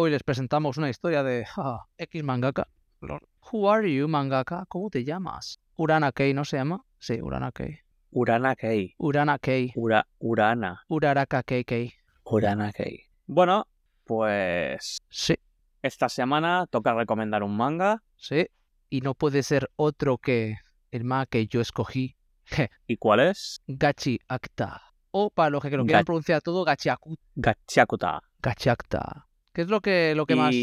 Hoy les presentamos una historia de ah, X mangaka. Who are you, mangaka? ¿Cómo te llamas? Urana Kei, ¿no se llama? Sí, Urana Kei. Urana Kei. Urana Kei. Ura, Urana. Uraraka Kei Kei. Urana Kei. Bueno, pues Sí, esta semana toca recomendar un manga. sí. Y no puede ser otro que el manga que yo escogí. ¿Y cuál es? Gachi Akta. O para los que lo quieran Ga- pronunciar todo, Gachi Aku- Gachiakuta. ¿Qué es lo que, lo que más...?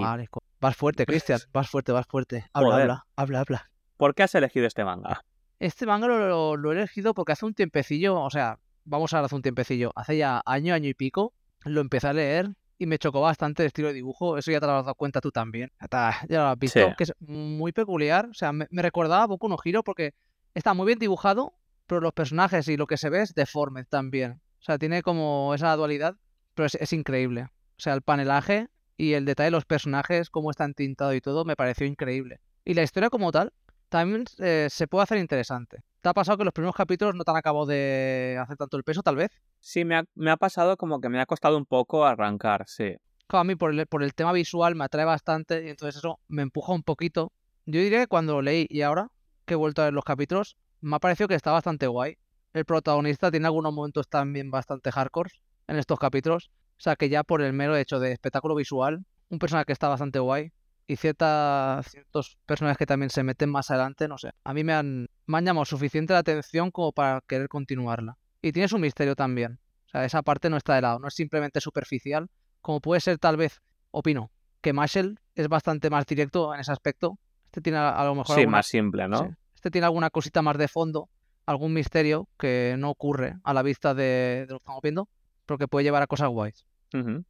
Vale, vas fuerte, Cristian. Vas fuerte, vas fuerte. Habla, Joder. habla, habla, habla. ¿Por qué has elegido este manga? Este manga lo, lo- lo he elegido porque hace un tiempecillo, o sea, vamos a hablar hace un tiempecillo, hace ya año, año y pico, lo empecé a leer y me chocó bastante el estilo de dibujo, eso ya te lo has dado cuenta tú también, ya, lo has visto, Sí. que es muy peculiar, o sea, me, me recordaba a Boku no Hero porque está muy bien dibujado, pero los personajes y lo que se ve es deforme también, o sea, tiene como esa dualidad, pero es, es increíble, o sea, el panelaje y el detalle de los personajes, cómo están tintados y todo, me pareció increíble. Y la historia como tal también eh, se puede hacer interesante. ¿Te ha pasado que los primeros capítulos no te han acabado de hacer tanto el peso, tal vez? Sí, me ha, me ha pasado como que me ha costado un poco arrancar, sí. Claro, a mí por el, por el tema visual me atrae bastante y entonces eso me empuja un poquito. Yo diría que cuando lo leí y ahora que he vuelto a ver los capítulos, me ha parecido que está bastante guay. El protagonista tiene algunos momentos también bastante hardcore en estos capítulos. O sea que ya por el mero hecho de espectáculo visual, un personaje que está bastante guay y cierta, ciertos personajes que también se meten más adelante, no sé. A mí me han, me han llamado suficiente la atención como para querer continuarla. Y tiene su misterio también. O sea, esa parte no está de lado, no es simplemente superficial, como puede ser tal vez, opino, que Marshall es bastante más directo en ese aspecto. Este tiene a, a lo mejor Sí, alguna- más simple, ¿no? sí. Este tiene alguna cosita más de fondo, algún misterio que no ocurre a la vista de, de lo que estamos viendo, pero que puede llevar a cosas guays.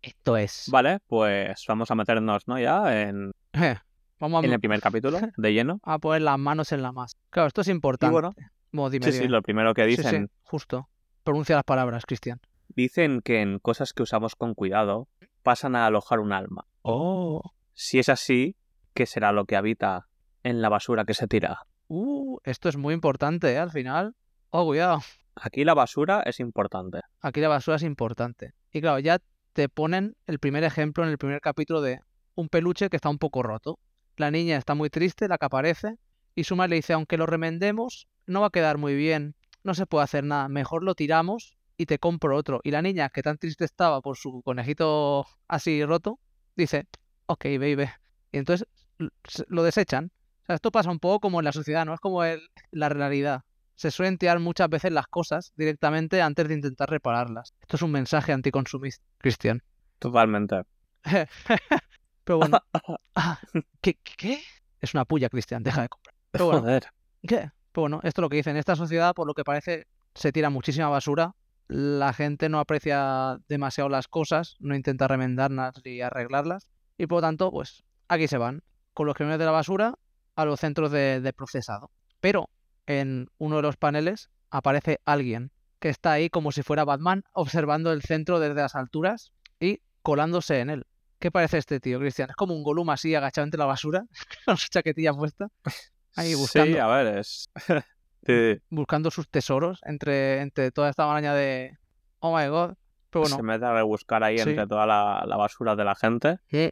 Esto es. Vale, pues vamos a meternos, ¿no? Ya en, Eh, Vamos a, en el primer capítulo, de lleno. a poner las manos en la masa. Claro, esto es Y importante. bueno, Bueno, dime, sí, sí, lo primero que Sí, sí, dicen, justo. Pronuncia las palabras, Cristian. dicen que en cosas que usamos con cuidado pasan a alojar un alma. Oh. Si es así, ¿qué será lo que habita en la basura que se tira? Uh, esto es muy importante, ¿eh? Al final. Oh, cuidado. Aquí la basura es importante. Aquí la basura es importante. Y claro, ya te ponen el primer ejemplo en el primer capítulo de un peluche que está un poco roto. La niña está muy triste, la que aparece, y su madre le dice, aunque lo remendemos, no va a quedar muy bien, no se puede hacer nada, mejor lo tiramos y te compro otro. Y la niña, que tan triste estaba por su conejito así roto, dice, ok, baby. Y entonces lo desechan. O sea, esto pasa un poco como en la sociedad, ¿no? Es como el- la realidad. Se suelen tirar muchas veces las cosas directamente antes de intentar repararlas. Esto es un mensaje anticonsumista, Cristian. Totalmente. Pero bueno. Ah, ¿qué, qué-? Es una puya, Cristian, deja de comprar. Pero bueno, Joder. ¿qué? Pero bueno, esto es lo que dicen. En esta sociedad, por lo que parece, se tira muchísima basura. La gente no aprecia demasiado las cosas, no intenta remendarlas ni arreglarlas. Y por lo tanto, pues aquí se van, con los camiones de la basura a los centros de, de procesado. Pero en uno de los paneles aparece alguien que está ahí como si fuera Batman, observando el centro desde las alturas y colándose en él. ¿Qué parece este tío, Cristian? Es como un Gollum así agachado entre la basura, con su chaquetilla puesta, ahí Sí, buscando, a ver, es... Sí, buscando sus tesoros entre, entre toda esta maraña de... Oh my god. Pero se bueno, mete a rebuscar ahí Sí. entre toda la, la basura de la gente y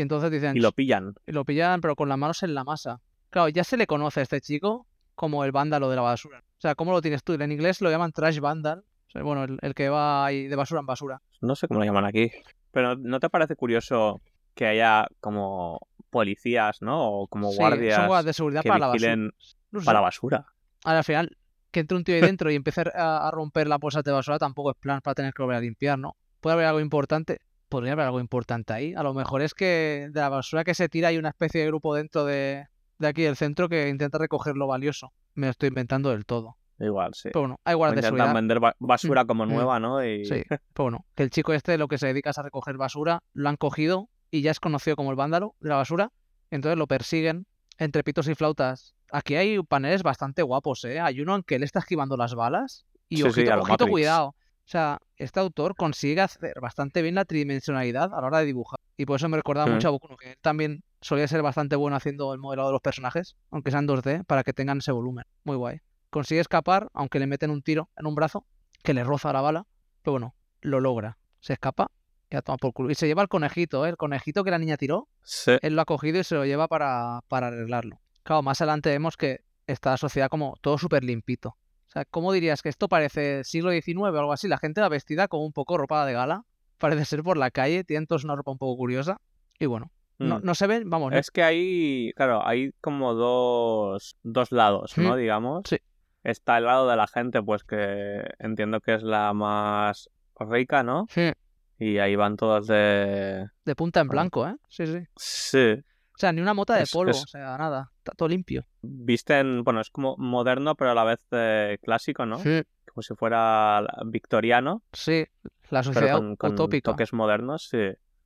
entonces dicen, y lo pillan. y lo pillan, pero con las manos en la masa. Claro, ya se le conoce a este chico como el vándalo de la basura. O sea, ¿cómo lo tienes tú? En inglés lo llaman trash vandal. O sea, bueno, el, el que va ahí de basura en basura. No sé cómo lo llaman aquí. Pero ¿no te parece curioso que haya como policías, ¿no? O como Sí, guardias son guardias de seguridad que para la basura. vigilen No sé. para la basura? Ahora, al final, que entre un tío ahí dentro y empiece a, a romper la bolsa de basura tampoco es plan para tener que volver a limpiar, ¿no? Puede haber algo importante. Podría haber algo importante ahí. A lo mejor es que de la basura que se tira hay una especie de grupo dentro de, de aquí del centro que intenta recoger lo valioso. Me lo estoy inventando del todo. Igual, sí. Pero bueno, hay guardias de seguridad. vender ba- basura como Mm. nueva, ¿no? Y... Sí, pero bueno, que el chico este lo que se dedica es a recoger basura, lo han cogido y ya es conocido como el vándalo de la basura, entonces lo persiguen entre pitos y flautas. Aquí hay paneles bastante guapos, ¿eh? Hay uno en que él está esquivando las balas y Sí, ojito, ojito, cuidado. O sea, este autor consigue hacer bastante bien la tridimensionalidad a la hora de dibujar. Y por eso me recordaba mucho a Boku que él también solía ser bastante bueno haciendo el modelado de los personajes, aunque sean 2D, para que tengan ese volumen. Muy guay. Consigue escapar, aunque le meten un tiro en un brazo, que le roza la bala, pero bueno, lo logra. Se escapa Ya toma por culo. Y se lleva el conejito, ¿eh? El conejito que la niña tiró, Sí. él lo ha cogido y se lo lleva para, para arreglarlo. Claro, más adelante vemos que está la sociedad como todo súper limpito. Sea, ¿cómo dirías que esto parece siglo XIX o algo así? La gente va vestida como un poco ropa de gala. Parece ser por la calle, tienen todos una ropa un poco curiosa. Y bueno, no, Mm. no se ven, vamos, no- Es que hay, claro, hay como dos, dos lados, ¿no? Mm, Digamos. sí. Está el lado de la gente, pues que entiendo que es la más rica, ¿no? Sí, Y ahí van todos de... de punta en blanco, ¿eh? Sí, sí. Sí. O sea, ni una mota de Es- polvo, es- o sea, nada. Está todo limpio. Visten, bueno, es como moderno, pero a la vez eh, clásico, ¿no? Sí, Como si fuera victoriano, sí. La pero sociedad con, con utópica. toques modernos, sí.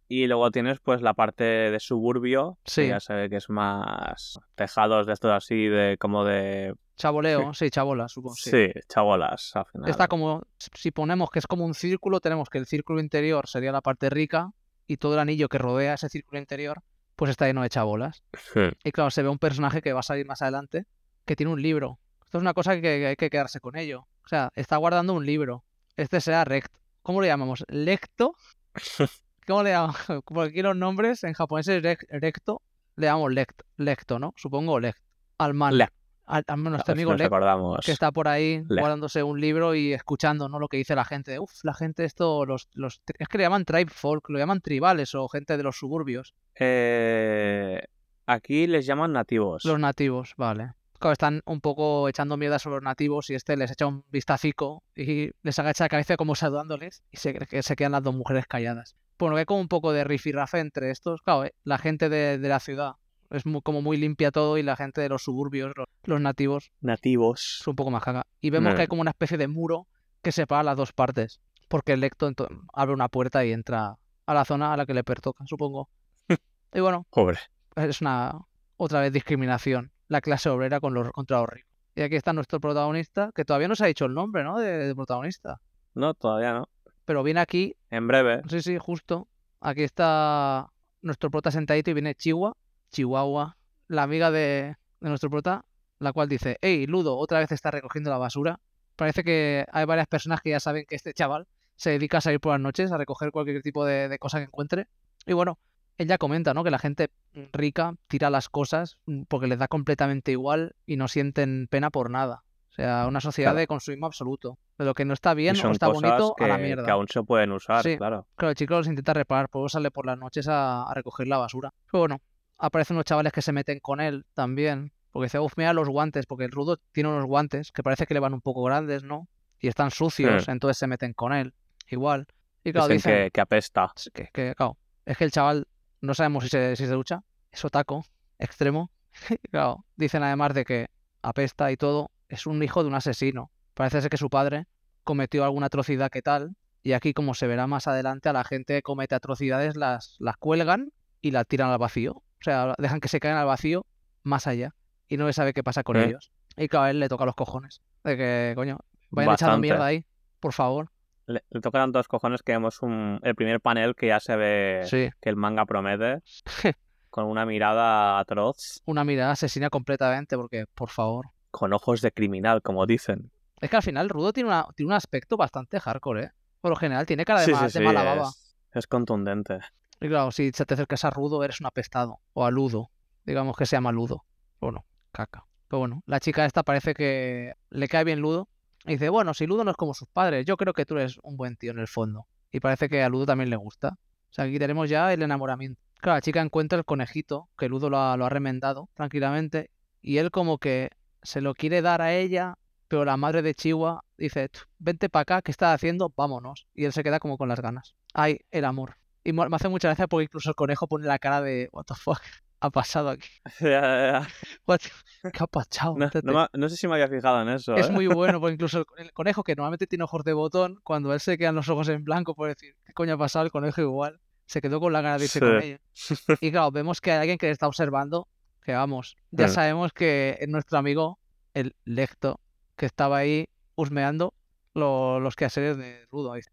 Y luego tienes pues la parte de suburbio, que Sí. ya se ve que es más tejados de estos así, de como de... Chaboleo, sí, chabola, supongo. Sí. Sí, chabolas, al final. Está como, si ponemos que es como un círculo, tenemos que el círculo interior sería la parte rica y todo el anillo que rodea ese círculo interior, pues está lleno de chabolas. Sí. Y claro, se ve un personaje que va a salir más adelante que tiene un libro. Esto es una cosa que, que hay que quedarse con ello. O sea, está guardando un libro. Este será Rect. ¿Cómo le llamamos? ¿Lecto? ¿Cómo le llamamos? Porque aquí los nombres en japonés es rec- recto, le llamamos lect, lecto, ¿no? Supongo lect. Al man. Lect. Nuestro A ver si amigo que está por ahí guardándose un libro y escuchando ¿no? lo que dice la gente. Uf, la gente esto, los, los, es que le llaman tribe folk, lo llaman tribales o gente de los suburbios. Eh, aquí les llaman nativos. Los nativos, vale. Claro, están un poco echando mierda sobre los nativos y este les echa un vistacico y les agacha la cabeza como saludándoles y se, que se quedan las dos mujeres calladas. Bueno, que hay como un poco de rifirrafe entre estos. Claro, eh, la gente de, de la ciudad es muy, como muy limpia todo y la gente de los suburbios, los, los nativos, Nativos. es un poco más caga. Y vemos que hay como una especie de muro que separa las dos partes. Porque el lecto abre una puerta y entra a la zona a la que le pertoca, supongo. y bueno, Pobre. es una otra vez discriminación. La clase obrera con los, contra los ricos. Y aquí está nuestro protagonista, que todavía no se ha dicho el nombre, ¿no? De, de protagonista. No, todavía no. Pero viene aquí, En breve. sí, sí, justo. Aquí está nuestro prota sentadito y viene Chihuahua, Chihuahua, la amiga de, de nuestro prota, la cual dice, hey, Ludo, otra vez está recogiendo la basura. Parece que hay varias personas que ya saben que este chaval se dedica a salir por las noches a recoger cualquier tipo de, de cosa que encuentre. Y bueno, ella comenta, ¿no? Que la gente rica tira las cosas porque les da completamente igual y no sienten pena por nada. O sea, una sociedad Claro. de consumismo absoluto. De lo que no está bien o está bonito que, a la que mierda. aún se pueden usar, Sí. claro. Claro, el chico los intenta reparar, por eso sale por las noches a, a recoger la basura. Pero bueno, aparecen unos chavales que se meten con él también. Porque dice, uff, mira los guantes, porque el rudo tiene unos guantes que parece que le van un poco grandes, ¿no? Y están sucios, entonces se meten con él. Igual. Y claro, Dicen dicen que, que apesta. Que, que, claro, es que el chaval no sabemos si se, si se ducha, es otaco, extremo. Y claro, dicen además de que apesta y todo, es un hijo de un asesino. Parece ser que su padre cometió alguna atrocidad que tal, y aquí como se verá más adelante, a la gente que comete atrocidades las, las cuelgan y las tiran al vacío. O sea, dejan que se caigan al vacío más allá y no se sabe qué pasa con ¿Eh? ellos. Y claro, a él le toca los cojones. De que, coño, vayan echando Bastante. mierda ahí, por favor. Le, le tocan tantos cojones que vemos un, el primer panel que ya se ve Sí. que el manga promete. con una mirada atroz, Una mirada asesina completamente, porque, por favor. con ojos de criminal, como dicen. Es que al final Rudo tiene, una, tiene un aspecto bastante hardcore, ¿eh? Por lo general tiene cara de, Sí, ma- sí, de sí, mala baba. es, es contundente. Y claro, si te acercas a Rudo, eres un apestado. O a Ludo. Digamos que se llama Ludo. Bueno, caca. Pero bueno, la chica esta parece que le cae bien Ludo. Y dice, bueno, si Ludo no es como sus padres, yo creo que tú eres un buen tío en el fondo. Y parece que a Ludo también le gusta. O sea, aquí tenemos ya el enamoramiento. Claro, la chica encuentra el conejito, que Ludo lo ha, lo ha remendado tranquilamente. Y él como que se lo quiere dar a ella, pero la madre de Chihuahua dice, "Tú, vente para acá, ¿qué estás haciendo? Vámonos. Y él se queda como con las ganas. Ay, el amor. Y me hace mucha gracia porque incluso el conejo pone la cara de, what the fuck ha pasado aquí? Ya, ya, ya. ¿Qué ha pasado? No, Tete?". no sé si me había fijado en eso. Es ¿eh? muy bueno, porque incluso el, conejo, que normalmente tiene ojos de botón, cuando él se quedan los ojos en blanco por decir, ¿qué coño ha pasado? El conejo igual. Se quedó con la gana de irse con ella. Y claro, vemos que hay alguien que le está observando, que vamos, ya sabemos que es nuestro amigo, el Lecto, que estaba ahí husmeando lo- los quehaceres de Rudo. Dice,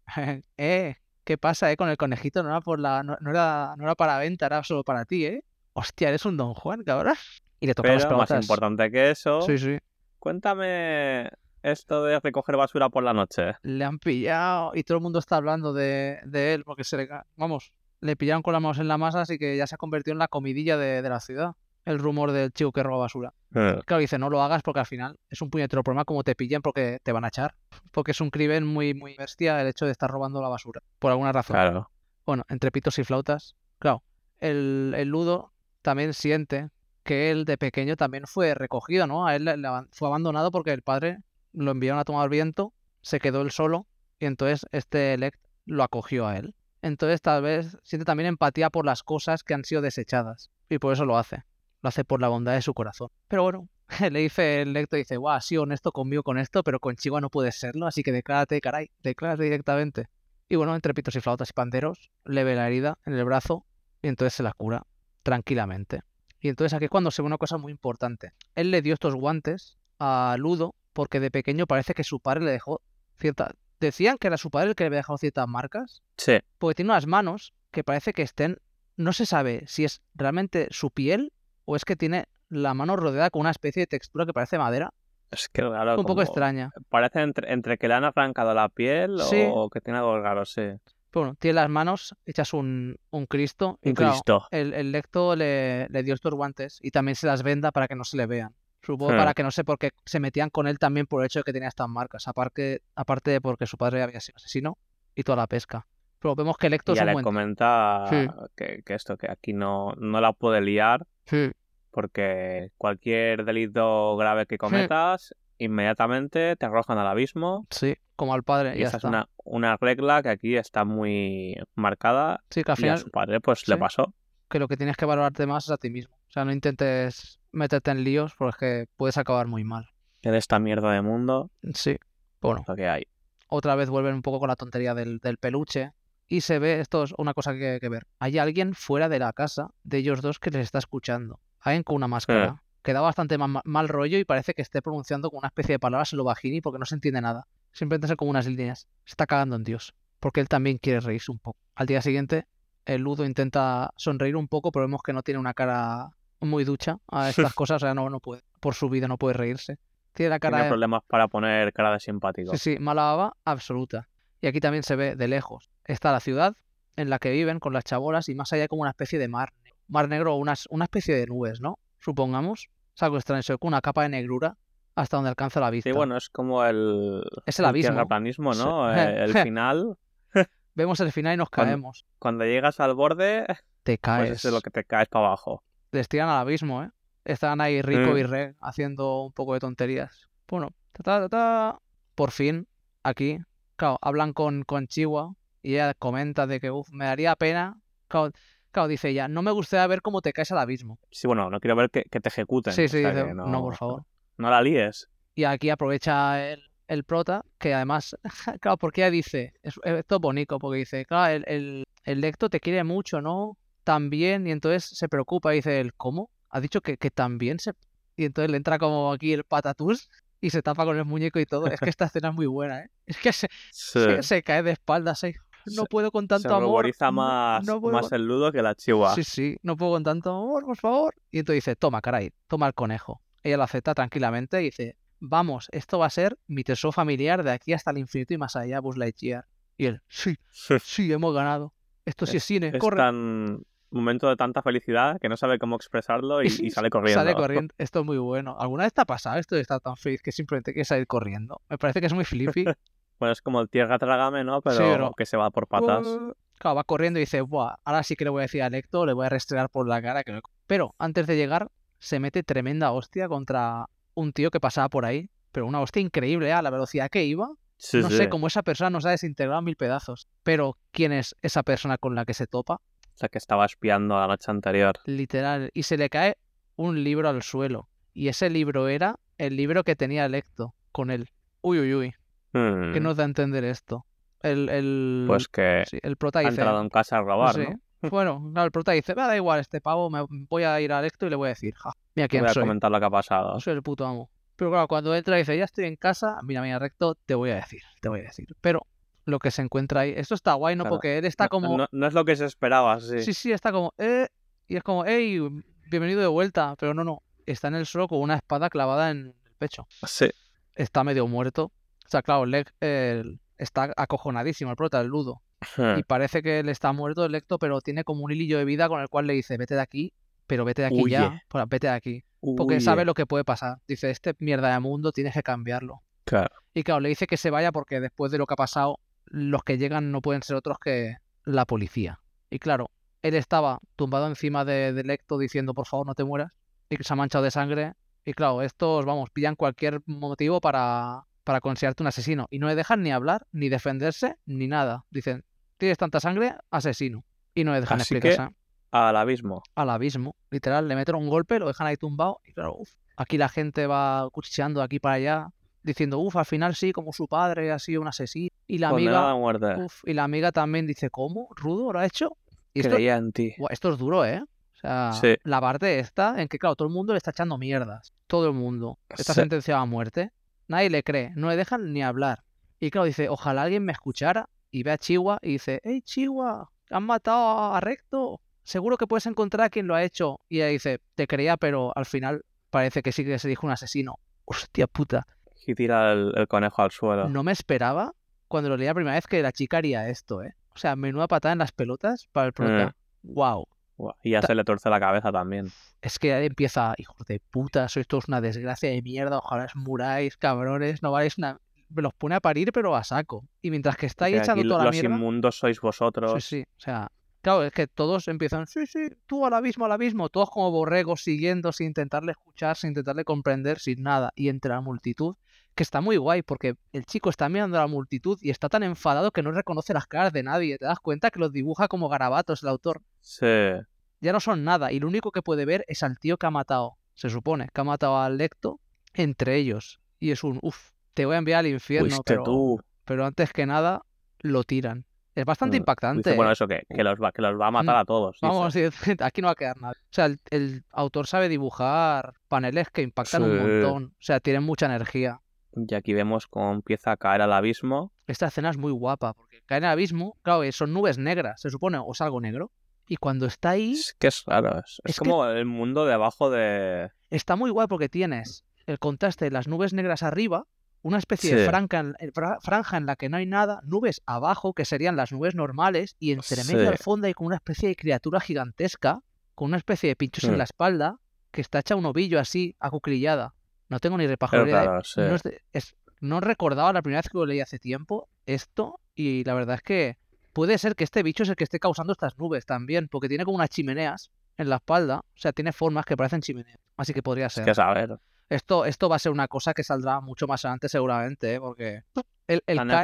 eh, ¿qué pasa, eh? Con el conejito no era, por la, no, no era, no era para venta, era solo para ti, ¿eh? Hostia, eres un Don Juan, cabrón. Y le toca las Pero más pelotas. importante que eso, Sí, sí. cuéntame esto de recoger basura por la noche? Le han pillado y todo el mundo está hablando de, de él porque se le... Vamos, le pillaron con las manos en la masa, así que ya se ha convertido en la comidilla de, de la ciudad. El rumor del chico que roba basura. Eh, Claro, dice, no lo hagas porque al final es un puñetero problema como te pillan porque te van a echar. Porque es un crimen muy, muy bestia el hecho de estar robando la basura. Por alguna razón. Claro. Bueno, entre pitos y flautas. Claro, el, el Ludo también siente que él de pequeño también fue recogido, ¿no? A él le- fue abandonado porque el padre lo enviaron a tomar viento, se quedó él solo y entonces este Elect lo acogió a él. Entonces tal vez siente también empatía por las cosas que han sido desechadas y por eso lo hace. Lo hace por la bondad de su corazón. Pero bueno, le dice el Lecto, dice, guau, sido honesto conmigo con esto, pero con Chihuahua no puedes serlo, así que declárate, caray, declárate directamente. Y bueno, entre pitos y flautas y panderos, le ve la herida en el brazo y entonces se la cura tranquilamente. Y entonces aquí es cuando se ve una cosa muy importante. Él le dio estos guantes a Ludo porque de pequeño parece que su padre le dejó cierta... Decían que era su padre el que le había dejado ciertas marcas, Sí. porque tiene unas manos que parece que estén... No se sabe si es realmente su piel o es que tiene la mano rodeada con una especie de textura que parece madera. Es que claro, Un poco extraña. Parece entre, entre que le han arrancado la piel Sí. o que tiene algo raro, sí. Pero bueno, tiene las manos hechas un, un Cristo. Y Un claro, Cristo. el, el lecto le, le dio estos guantes y también se las venda para que no se le vean. Supongo Hmm. para que no sé por qué se metían con él también por el hecho de que tenía estas marcas. Aparte, aparte de porque su padre había sido asesino y toda la pesca. Pero vemos que lecto Y ya le buen... comenta Sí. que, que esto, que aquí no, no la puede liar Sí, porque cualquier delito grave que cometas, inmediatamente te arrojan al abismo. sí, como al padre. Y ya esa es una, una regla que aquí está muy marcada Sí, que al y a su padre pues le pasó. que lo que tienes que valorarte más es a ti mismo. O sea, no intentes meterte en líos porque puedes acabar muy mal. De esta mierda de mundo Sí. Bueno, lo que hay. otra vez vuelven un poco con la tontería del, del peluche. Y se ve, esto es una cosa que hay que ver. Hay alguien fuera de la casa de ellos dos que les está escuchando. Alguien con una máscara. Que da bastante ma- ma- mal rollo y parece que esté pronunciando con una especie de palabras en lo bajini porque no se entiende nada. Simplemente son como unas líneas. Se está cagando en Dios. Porque él también quiere reírse un poco. Al día siguiente, el Ludo intenta sonreír un poco, pero vemos que no tiene una cara muy ducha a estas cosas. O sea, no, no puede. Por su vida no puede reírse. Tiene la cara Tiene de- problemas para poner cara de simpático. Sí, sí, mala baba absoluta. Y aquí también se ve de lejos. Está la ciudad en la que viven con las chabolas y más allá como una especie de mar. negro. Mar negro o unas, una especie de nubes, ¿no? Supongamos. Es algo extraño, con una capa de negrura hasta donde alcanza la vista. Sí, bueno, es como el, Es el abismo. tierraplanismo, Sí. ¿no? Eh, El final, Vemos el final y nos caemos. cuando llegas al borde, Te pues caes. eso es lo que te caes para abajo. Les tiran al abismo, ¿eh? Están ahí Rico Mm. y Re haciendo un poco de tonterías. Bueno, ta, ta, ta, ta. por fin, aquí, claro, hablan con, con Chihuahua y ella comenta de que, uff, me daría pena. Claro, claro, dice ella, no me gustaría ver cómo te caes al abismo. Sí, bueno, no quiero ver que, que te ejecuten. Sí, o sí, sea dice, que no, por favor. No la líes. Y aquí aprovecha el, el prota, que además, claro, porque ella dice, es- esto es bonito, porque dice, claro, el, el, el lecto te quiere mucho, ¿no? También, y entonces se preocupa y dice, él, ¿cómo? Ha dicho que, que también se... Y entonces le entra como aquí el patatús y se tapa con el muñeco y todo. Es que esta escena es muy buena, ¿eh? Es que se, Sí. se, se cae de espaldas ahí. No Se- puedo con Se tanto amor. no- más, no puedo más el ludo que la chihuahua. Sí, sí, no puedo con tanto amor, por favor. Y entonces dice, toma, caray, toma el conejo. Ella lo acepta tranquilamente y dice, vamos, esto va a ser mi tesoro familiar de aquí hasta el infinito y más allá, Buzz Lightyear. Y él, sí, sí, hemos ganado. Esto sí es cine, es corre. tan momento de tanta felicidad que no sabe cómo expresarlo y, y sale corriendo. Sale corriendo. Esto es muy bueno. ¿Alguna vez te ha pasado esto de estar tan feliz que simplemente quieres salir corriendo? Me parece que es muy flippy. Bueno, es como el tierra trágame, ¿no? Pero, Sí, pero- que se va por patas. Uh, Claro, va corriendo y dice, Buah, ahora sí que le voy a decir a Lecto, le voy a restregar por la cara. Que me-". Pero antes de llegar, se mete tremenda hostia contra un tío que pasaba por ahí. Pero una hostia increíble, ¿eh? a la velocidad que iba. Sí, no sí. sé cómo esa persona nos ha desintegrado mil pedazos. Pero, ¿quién es esa persona con la que se topa? La que estaba espiando la noche anterior. Literal. Y se le cae un libro al suelo. Y ese libro era el libro que tenía Lecto con él. Uy, uy, uy. Hmm, ¿Qué nos da a entender esto? El, el, Pues que sí, el prota ha dice... entrado en casa a robar, Sí. ¿no? Bueno, claro, el prota dice, "Me da igual este pavo, me voy a ir a Lecto y le voy a decir, ja, mira quién Voy a soy, comentar lo que ha pasado. soy el puto amo. Pero claro, cuando entra y dice, ya estoy en casa, mira, mira, Recto, te voy a decir, te voy a decir. Pero lo que se encuentra ahí, esto está guay, ¿no? Claro. Porque él está No- como, No, no es lo que se esperaba, sí. sí, sí, está como, eh, y es como, hey, bienvenido de vuelta, pero no, no, está en el suelo con una espada clavada en el pecho. Sí. está medio muerto. O sea, claro, Leg el- está acojonadísimo, el prota, el ludo. Hmm. Y parece que él está muerto, el lecto, pero tiene como un hilillo de vida con el cual le dice, vete de aquí, pero vete de aquí ya, Huye. pues, vete de aquí. Porque Huye. sabe lo que puede pasar. Dice, este mierda de mundo tienes que cambiarlo. Claro. Y claro, le dice que se vaya porque después de lo que ha pasado, los que llegan no pueden ser otros que la policía. Y claro, él estaba tumbado encima de, de Lecto diciendo, por favor, no te mueras. Y que se ha manchado de sangre. Y claro, estos, vamos, pillan cualquier motivo para, para considerarte un asesino. Y no le dejan ni hablar, ni defenderse, ni nada. Dicen, tienes tanta sangre, asesino. Y no le dejan Así que- explicarse Al abismo. al abismo. Literal, le meten un golpe, lo dejan ahí tumbado y claro, uf, aquí la gente va cuchicheando de aquí para allá, diciendo, uff, al final sí, como su padre ha sido un asesino. Y la amiga, uf, y la amiga también dice, ¿cómo? ¿Rudo lo ha hecho? Y esto, Creía en ti. Esto es duro, ¿eh? O sea, Sí. la parte esta en que, claro, todo el mundo le está echando mierdas. Todo el mundo. Está Sí. sentenciado a muerte. Nadie le cree, no le dejan ni hablar. Y claro, dice, ojalá alguien me escuchara y ve a Chihuahua y dice, hey Chihuahua, han matado a Recto. Seguro que puedes encontrar a quien lo ha hecho. Y ella dice, te creía, pero al final parece que sí que se dijo un asesino. Hostia puta. Y tira el, el conejo al suelo. No me esperaba cuando lo leí la primera vez que la chica haría esto, ¿eh? O sea, menuda patada en las pelotas para el prota. Wow. Y ya Ta- se le tuerce la cabeza también. Es que ahí empieza, hijos de puta, sois todos una desgracia de mierda, ojalá os muráis, cabrones, no valéis una... Me los pone a parir, pero a saco. Y mientras que está ahí Que echando toda la los mierda... inmundos sois vosotros. Sí, sí, o sea... Claro, es que todos empiezan, sí, sí, tú al abismo, al abismo, todos como borregos siguiendo, sin intentarle escuchar, sin intentarle comprender, sin nada. Y entre la multitud, que está muy guay, porque el chico está mirando a la multitud y está tan enfadado que no reconoce las caras de nadie. Te das cuenta que los dibuja como garabatos el autor Sí. ya no son nada y lo único que puede ver es al tío que ha matado, se supone, que ha matado al Lecto entre ellos. Y es un, uff, te voy a enviar al infierno, pero, tú. pero antes que nada lo tiran. Es bastante Mm, impactante. Dice, bueno, ¿eh? eso que, que, los va, que los va a matar Mm, a todos. dice. Vamos, sí, aquí no va a quedar nada. O sea, el, el autor sabe dibujar paneles que impactan un montón. O sea, tienen mucha energía. Y aquí vemos cómo empieza a caer al abismo. Esta escena es muy guapa, porque cae en el abismo, claro, eh, son nubes negras, se supone, o es algo negro. Y cuando está ahí, Es que es raro. Es, es Es que- como el mundo debajo de. está muy guay porque tienes el contraste de las nubes negras arriba, una especie de Sí. franja en, eh, fra- franja en la que no hay nada, nubes abajo, que serían las nubes normales, y entre medio Sí. al fondo hay como una especie de criatura gigantesca, con una especie de pinchos en Mm. la espalda, que está hecha un ovillo así, acuclillada. No tengo ni Es sí. no, es de- es- no recordaba la primera vez que lo leí hace tiempo esto, y la verdad es que puede ser que este bicho es el que esté causando estas nubes también, porque tiene como unas chimeneas en la espalda, o sea, tiene formas que parecen chimeneas, así que podría Es ser. que saber. Esto, esto va a ser una cosa que saldrá mucho más adelante seguramente, ¿eh? porque el, el Tan cae-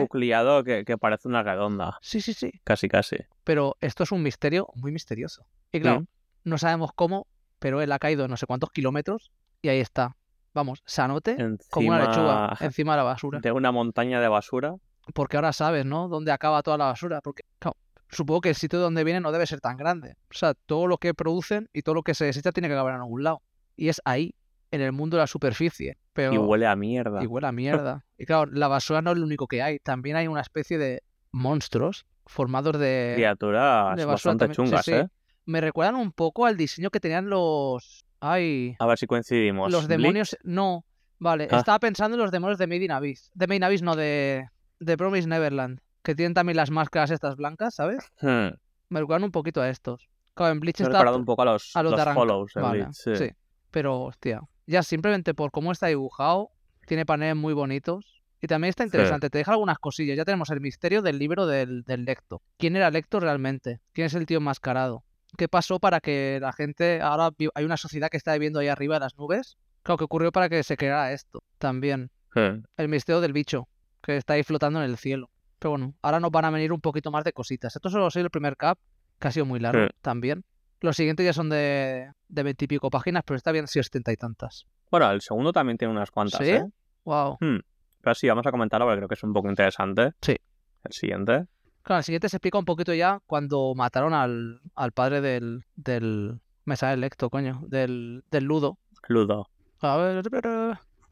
que, que parece una redonda. Sí, sí, sí. Casi, casi. Pero esto es un misterio muy misterioso. Y claro, Mm. no sabemos cómo, pero él ha caído no sé cuántos kilómetros y ahí está. Vamos, sanote como una lechuga Encima encima de la basura. de una montaña de basura. Porque ahora sabes, ¿no? Dónde acaba toda la basura. Porque claro, supongo que el sitio de donde viene no debe ser tan grande. O sea, todo lo que producen y todo lo que se desecha tiene que acabar en algún lado. Y es ahí, en el mundo de la superficie. Pero... Y huele a mierda. Y huele a mierda. y claro, la basura no es lo único que hay. También hay una especie de monstruos formados de, Criaturas de basura bastante también. Sí, chungas, sí. ¿eh? Me recuerdan un poco al diseño que tenían los. Ay. A ver si coincidimos. Los Bleach, demonios. No. Vale, Ah. estaba pensando en los demonios de Made in Abyss. De Made in Abyss, no, de. De Promise Neverland. Que tienen también las máscaras estas blancas, ¿sabes? hmm, Me recuerdan un poquito a estos. Claro, en Bleach Me está. un poco a los, a los los follows Vale, Bleach, sí. sí. Pero, hostia. Ya simplemente por cómo está dibujado, tiene paneles muy bonitos. Y también está interesante, te deja algunas cosillas. Ya tenemos el misterio del libro del, del Lecto. ¿Quién era Lecto realmente? ¿Quién es el tío enmascarado? ¿Qué pasó para que la gente. Ahora hay una sociedad que está viviendo ahí arriba de las nubes? Claro, ¿qué ocurrió para que se creara esto? También. Hmm, El misterio del bicho, que está ahí flotando en el cielo. Pero bueno, ahora nos van a venir un poquito más de cositas. Esto solo ha sido el primer cap, que ha sido muy largo Sí. también. Los siguientes ya son de de veintipico páginas, pero esta habían sido setenta y tantas. Bueno, el segundo también tiene unas cuantas, ¿Sí? ¿eh? Wow. Hmm, Pero sí, vamos a comentarlo porque creo que es un poco interesante. Sí. El siguiente. Claro, el siguiente se explica un poquito ya cuando mataron al, al padre del, del. Me sale el lecto, coño. Del, del ludo. Ludo. A ver,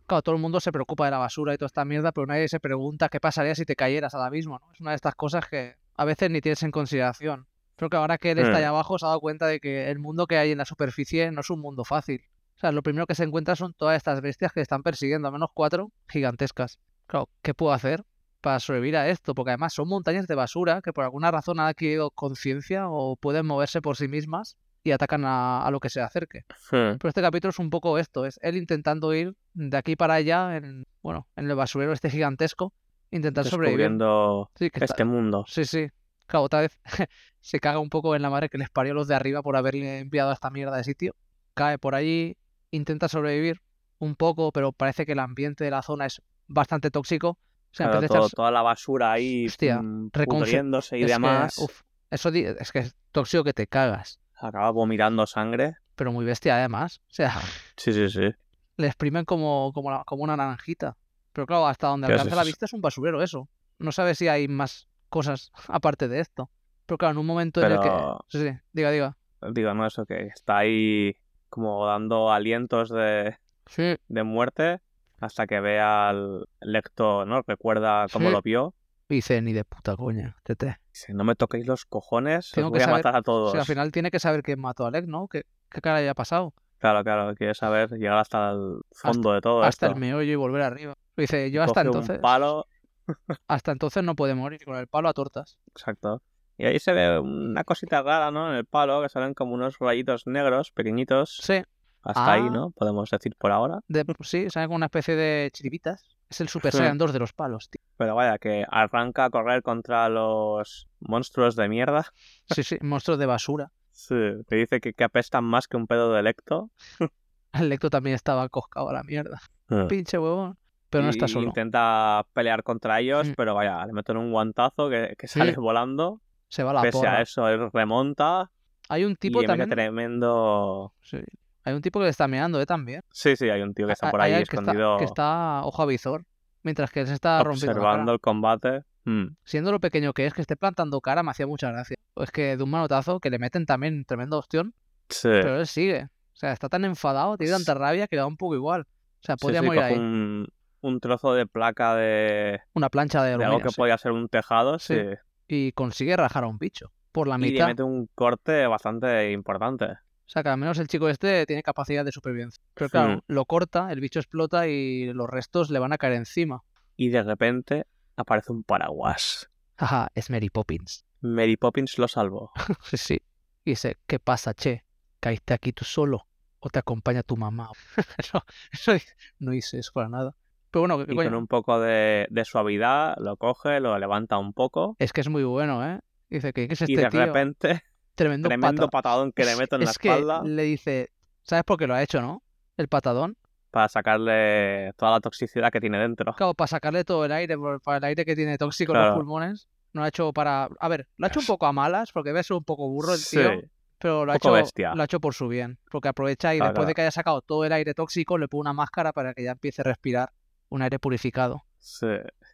Claro, todo el mundo se preocupa de la basura y toda esta mierda, pero nadie se pregunta qué pasaría si te cayeras al abismo, ¿no? Es una de estas cosas que a veces ni tienes en consideración. Creo que ahora que él está Hmm. ahí abajo se ha dado cuenta de que el mundo que hay en la superficie no es un mundo fácil. sea, lo primero que se encuentra son todas estas bestias que están persiguiendo, al menos cuatro gigantescas. Claro, ¿qué puedo hacer para sobrevivir a esto? Porque además son montañas de basura que por alguna razón han adquirido conciencia o pueden moverse por sí mismas y atacan a, a lo que se acerque. Hmm. Pero este capítulo es un poco esto, es él intentando ir de aquí para allá, en, bueno, en el basurero este gigantesco, intentar sobrevivir. Sí, que está- este mundo. Sí, sí. Claro, otra vez se caga un poco en la madre que les parió a los de arriba por haberle enviado a esta mierda de sitio. Cae por allí, intenta sobrevivir un poco, pero parece que el ambiente de la zona es bastante tóxico. O sea, Claro, todo- echarse- toda la basura ahí Hostia, mm, y es que, demás. uf, eso es que es tóxico que te cagas. Acaba vomitando sangre. Pero muy bestia además. O sea, Sí, sí, sí. le exprimen como, como, la- como una naranjita. Pero claro, hasta donde ¿Qué alcanza la vista es un basurero eso. No sabes si hay más cosas aparte de esto. Pero claro, en un momento en el que... Sí, sí, diga, diga. Digo, no, eso que está ahí como dando alientos de, Sí, de muerte hasta que ve al lecto, ¿no? Recuerda cómo Sí. lo vio. Y dice, ni de puta coña, tete. Dice, no me toquéis los cojones, Tengo os que voy a saber- matar a O todos. sea, al final tiene que saber quién mató a Alec, ¿no? ¿Qué, qué cara haya pasado? Claro, claro, quiere saber llegar hasta el fondo de todo Hasta esto. el meollo y volver arriba. Dice, yo hasta Coge entonces... un palo, Hasta entonces no puede morir con el palo a tortas. exacto. Y ahí se ve una cosita rara, ¿no? En el palo, que salen como unos rayitos negros, pequeñitos. Sí, Hasta ahí, Ah. ¿no? Podemos decir por ahora. de, sí, sale como una especie de chiribitas. Es el Super. Saiyan 2 de los palos, tío. Pero vaya, que arranca a correr contra los monstruos de mierda. Sí, sí, monstruos de basura. Sí, te dice que, que apestan más que un pedo de lecto. El Lecto también estaba coscado a la mierda. Pinche huevón. Pero no está Y solo. Intenta pelear contra ellos, Mm. pero vaya, le meten un guantazo que, que Sí. sale volando. Se va la Pese porra. a eso, él remonta Hay un y tipo mete también. tremendo. Sí. Hay un tipo que le está meando, ¿eh? También. Sí, sí, hay un tío que está Hay- por hay ahí que está- escondido que está ojo a visor. Mientras que él se está rompiendo observando el combate. Mm, Siendo lo pequeño que es, que esté plantando cara me hacía mucha gracia. Es que de un manotazo que le meten también tremendo opción, Sí. pero él sigue. O sea, está tan enfadado, tiene tanta rabia que le da un poco igual. O sea, Sí, podría sí, morir coge ahí. un, un trozo de placa de, Una plancha de de algo que sí. podía ser un tejado, Sí. sí. Y consigue rajar a un bicho. Por la Y le mitad. mete un corte bastante importante. O sea, que al menos el chico este tiene capacidad de supervivencia. Pero claro, Hmm. lo corta, el bicho explota y los restos le van a caer encima. Y de repente aparece un paraguas. Jaja, es Mary Poppins. Mary Poppins lo salvó. Sí, sí. Y dice, ¿qué pasa, che? ¿Caíste aquí tú solo? ¿O te acompaña tu mamá? no hice eso para nada. Pero bueno, ¿qué Y coño? con un poco de, de suavidad lo coge, lo levanta un poco. Es que es muy bueno, ¿eh? Dice, ¿qué, qué es y este de tío? repente, Tremendo, tremendo pata- patadón que le meto en la que espalda le dice, ¿sabes por qué lo ha hecho, no? El patadón. para sacarle toda la toxicidad que tiene dentro. Claro, para sacarle todo el aire, para el aire que tiene tóxico en los pulmones. No lo ha hecho para... A ver, lo ha hecho un poco a malas, porque debe ser un poco burro el Sí, tío. Pero lo ha, hecho, bestia. lo ha hecho por su bien. Porque aprovecha y Claro, después de que haya sacado todo el aire tóxico, le pone una máscara para que ya empiece a respirar un aire purificado. sí.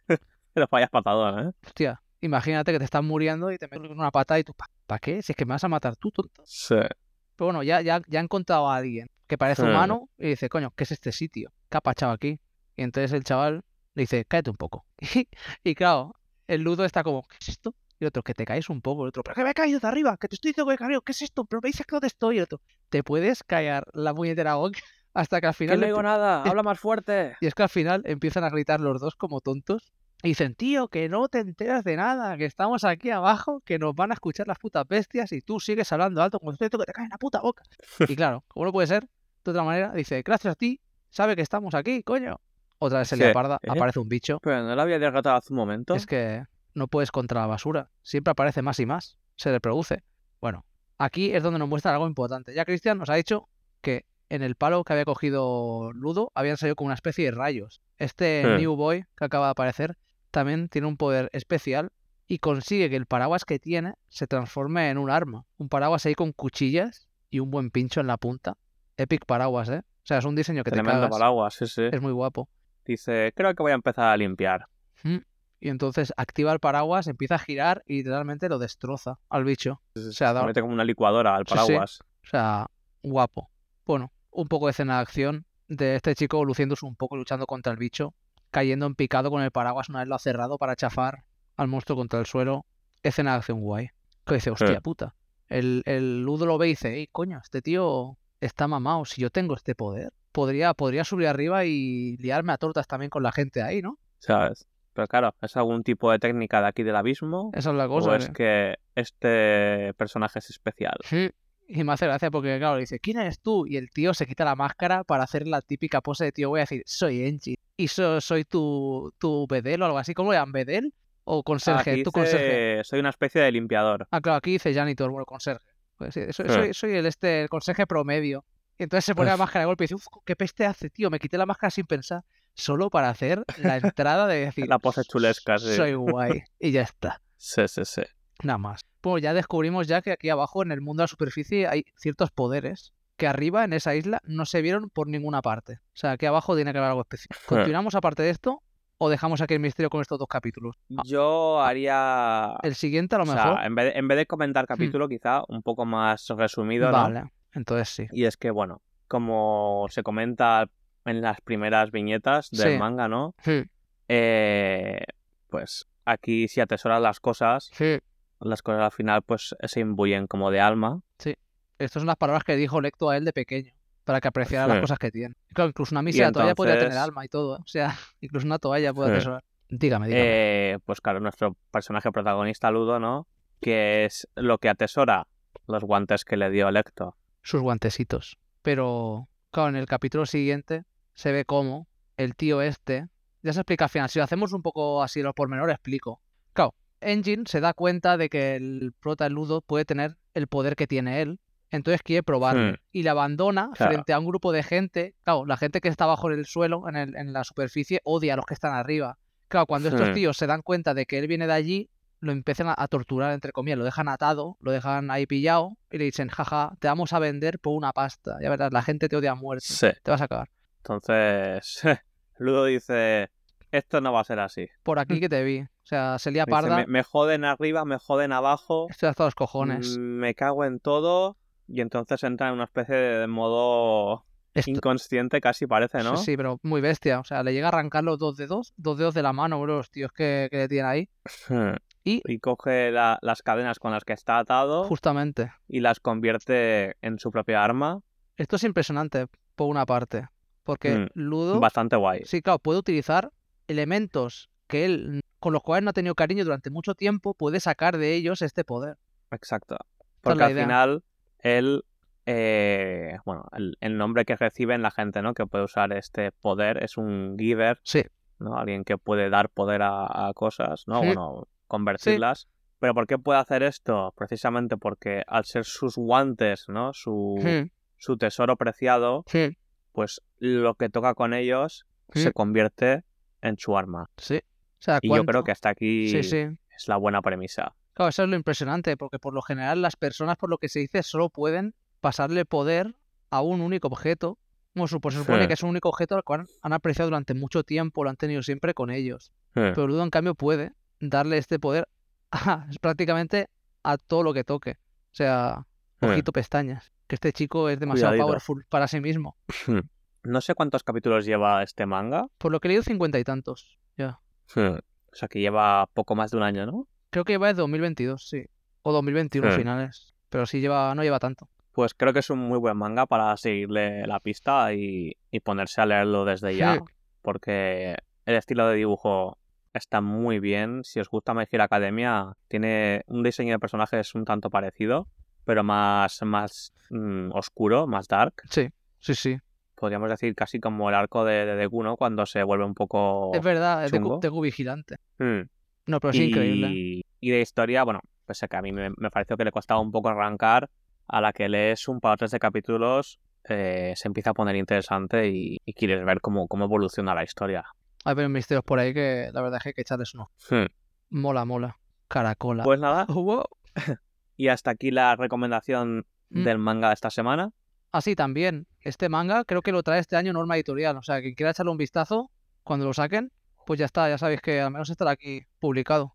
Pero fallas patadón, ¿eh? Hostia, imagínate que te estás muriendo y te metes una pata y tú, ¿para qué? Si es que me vas a matar tú, tonto. Sí. Pero bueno, ya, ya, ya ha encontrado a alguien que parece humano y dice, coño, ¿qué es este sitio? ¿Qué ha pachado aquí? Y entonces el chaval le dice, cállate un poco. y claro, el ludo está como, ¿qué es esto? Y el otro, que te caes un poco. El otro, pero que me he caído de arriba, que te estoy diciendo que me he caído. ¿Qué es esto? Pero me dices que dónde estoy. Y el otro, te puedes callar la puñetera hasta que al Que final... no digo nada, habla más fuerte. Y es que al final empiezan a gritar los dos como tontos. Y dicen, tío, que no te enteras de nada, que estamos aquí abajo, que nos van a escuchar las putas bestias y tú sigues hablando alto como esto que te cae en la puta boca. Y claro, como no puede ser, de otra manera, dice, gracias a ti, sabe que estamos aquí, coño. Otra vez se le ¿Qué? aparda, ¿Eh? aparece un bicho. Pero no lo había derrotado hace un momento. Es que no puedes contra la basura, siempre aparece más y más, se reproduce. Bueno, aquí es donde nos muestra algo importante. Ya Cristian nos ha dicho que en el palo que había cogido Ludo habían salido como una especie de rayos. Este Hmm. New Boy que acaba de aparecer también tiene un poder especial y consigue que el paraguas que tiene se transforme en un arma. Un paraguas ahí con cuchillas y un buen pincho en la punta. Epic paraguas, ¿eh? O sea, es un diseño que te Tremendo cagas. paraguas, sí, sí. Es muy guapo. Dice, creo que voy a empezar a limpiar. Mm. Y entonces activa el paraguas, empieza a girar y literalmente lo destroza al bicho. O sea, da- Se mete como una licuadora al Sí, sí. paraguas. O sea, guapo. Bueno, un poco de escena de acción de este chico luciéndose un poco, luchando contra el bicho, cayendo en picado con el paraguas una vez lo ha cerrado para chafar al monstruo contra el suelo. Escena de acción guay. Que dice, hostia Sí. puta. El, el Ludo lo ve y dice, ey, coño, este tío está mamado. Si yo tengo este poder, podría, podría subir arriba y liarme a tortas también con la gente ahí, ¿no? ¿Sabes? Pero claro, ¿es algún tipo de técnica de aquí del abismo? Esa es la ¿O es que- que este personaje es especial? Sí, Y me hace gracia porque, claro, le dice, ¿quién eres tú? Y el tío se quita la máscara para hacer la típica pose de tío, voy a decir, soy Engie. Y so- soy tu, tu bedel o algo así. ¿Cómo le llaman? ¿Bedel? ¿O conserje? aquí conserje. soy una especie de limpiador. Ah, claro, aquí dice janitor, bueno, conserje. Pues soy, Sí. soy, soy el, este, el conserje promedio. Y entonces se pone la máscara de golpe y dice, uff, qué peste hace, tío. Me quité la máscara sin pensar. Solo para hacer la entrada de decir, La pose chulesca, sí. soy guay. Y ya está. Sí, sí, sí. Nada más. Pues ya descubrimos ya que aquí abajo en el mundo de la superficie hay ciertos poderes que arriba en esa isla no se vieron por ninguna parte. O sea, aquí abajo tiene que haber algo especial. ¿Continuamos aparte de esto o dejamos aquí el misterio con estos dos capítulos? Ah, Yo haría... El siguiente a lo o sea, mejor. en vez, de, en vez de comentar capítulo, quizá un poco más resumido, ¿no? Vale, entonces sí. Y es que, bueno, como se comenta en las primeras viñetas del Sí. manga, ¿no? Sí, Eh, pues aquí si atesoras las cosas, sí. Las cosas al final pues se imbuyen como de alma. Estas son las palabras que dijo Lecto a él de pequeño. Para que apreciara las Sí. cosas que tiene. Claro, incluso una mísera toalla podría tener alma y todo. ¿eh? O sea, incluso una toalla puede Sí. atesorar. Dígame, dígame. Eh, pues claro, nuestro personaje protagonista Ludo, ¿no? Que es lo que atesora los guantes que le dio Lecto. sus guantecitos. Pero, claro, en el capítulo siguiente se ve cómo el tío este, ya se explica al final, si lo hacemos un poco así los pormenores, explico. Engine se da cuenta de que el prota Ludo puede tener el poder que tiene él, entonces quiere probarlo Hmm. y le abandona Claro. frente a un grupo de gente. Claro, la gente que está bajo en el suelo, en, el- en la superficie, odia a los que están arriba. Claro, cuando estos Hmm. tíos se dan cuenta de que él viene de allí, lo empiezan a, a torturar, entre comillas, lo dejan atado, lo dejan ahí pillado y le dicen, jaja, te vamos a vender por una pasta. Ya verás, la gente te odia a muerte. Sí. Te vas a cagar. Entonces, Ludo dice, esto no va a ser así. Por aquí que te vi. O sea, se lía Dice, parda. me, me joden arriba, me joden abajo, Estoy hasta los cojones. mm, me cago en todo. Y entonces entra en una especie de modo Esto- inconsciente, casi parece, ¿no? Sí, sí, pero muy bestia. O sea, le llega a arrancar los dos dedos, dos dedos de la mano, bro, los tíos que, que le tienen ahí. Y- Y coge la- las cadenas con las que está atado Justamente. y las convierte en su propia arma. Esto es impresionante, por una parte. Porque Mm, Ludo. Bastante guay. Sí, claro, puede utilizar elementos que él, con los cuales no ha tenido cariño durante mucho tiempo, puede sacar de ellos este poder. Exacto. Porque al idea. final, él, eh, bueno, el, el nombre que reciben la gente, ¿no? Que puede usar este poder es un giver, Sí, ¿no? Alguien que puede dar poder a, a cosas, ¿no? Sí. Bueno, convertirlas. Pero ¿por qué puede hacer esto? Precisamente porque al ser sus guantes, ¿no? Su, sí, su tesoro preciado, pues lo que toca con ellos se convierte en su arma. sí. O sea, Y yo creo que hasta aquí Sí, sí. es la buena premisa. Claro, eso es lo impresionante, porque por lo general las personas, por lo que se dice, solo pueden pasarle poder a un único objeto. Supo- se supone Sí. que es un único objeto al cual han apreciado durante mucho tiempo, lo han tenido siempre con ellos. Pero Ludo, en cambio, puede darle este poder a, prácticamente a todo lo que toque. O sea, ojito pestañas. Que este chico es demasiado Cuidadito. powerful para sí mismo. No sé cuántos capítulos lleva este manga. Por lo que he leído, cincuenta y tantos. Ya. O sea que lleva poco más de un año, ¿no? Creo que lleva desde 2022, sí. O 2021 Sí. finales. Pero sí lleva, no lleva tanto. Pues creo que es un muy buen manga para seguirle la pista y, y ponerse a leerlo desde ya. Sí. Porque el estilo de dibujo está muy bien. Si os gusta My Hero Academia, tiene un diseño de personajes un tanto parecido, pero más, más mm, oscuro, más dark. Sí, sí, sí. Podríamos decir casi como el arco de, de Deku, ¿no? Cuando se vuelve un poco... Es verdad, es de, chungo. de Vigilante. Mm. No, pero es y, increíble. y de historia, bueno, pues que a mí me, me pareció que le costaba un poco arrancar. A la que lees un par o tres de capítulos, eh, se empieza a poner interesante y, y quieres ver cómo, cómo evoluciona la historia. Hay varios misterios por ahí que la verdad es que hay que echarles uno. Hmm. Mola, mola. Caracola. Pues nada, Oh, wow. y hasta aquí la recomendación Mm. del manga de esta semana. Ah, sí, también. Este manga creo que lo trae este año Norma Editorial. O sea, quien quiera echarle un vistazo, cuando lo saquen, pues ya está. Ya sabéis que al menos estará aquí publicado.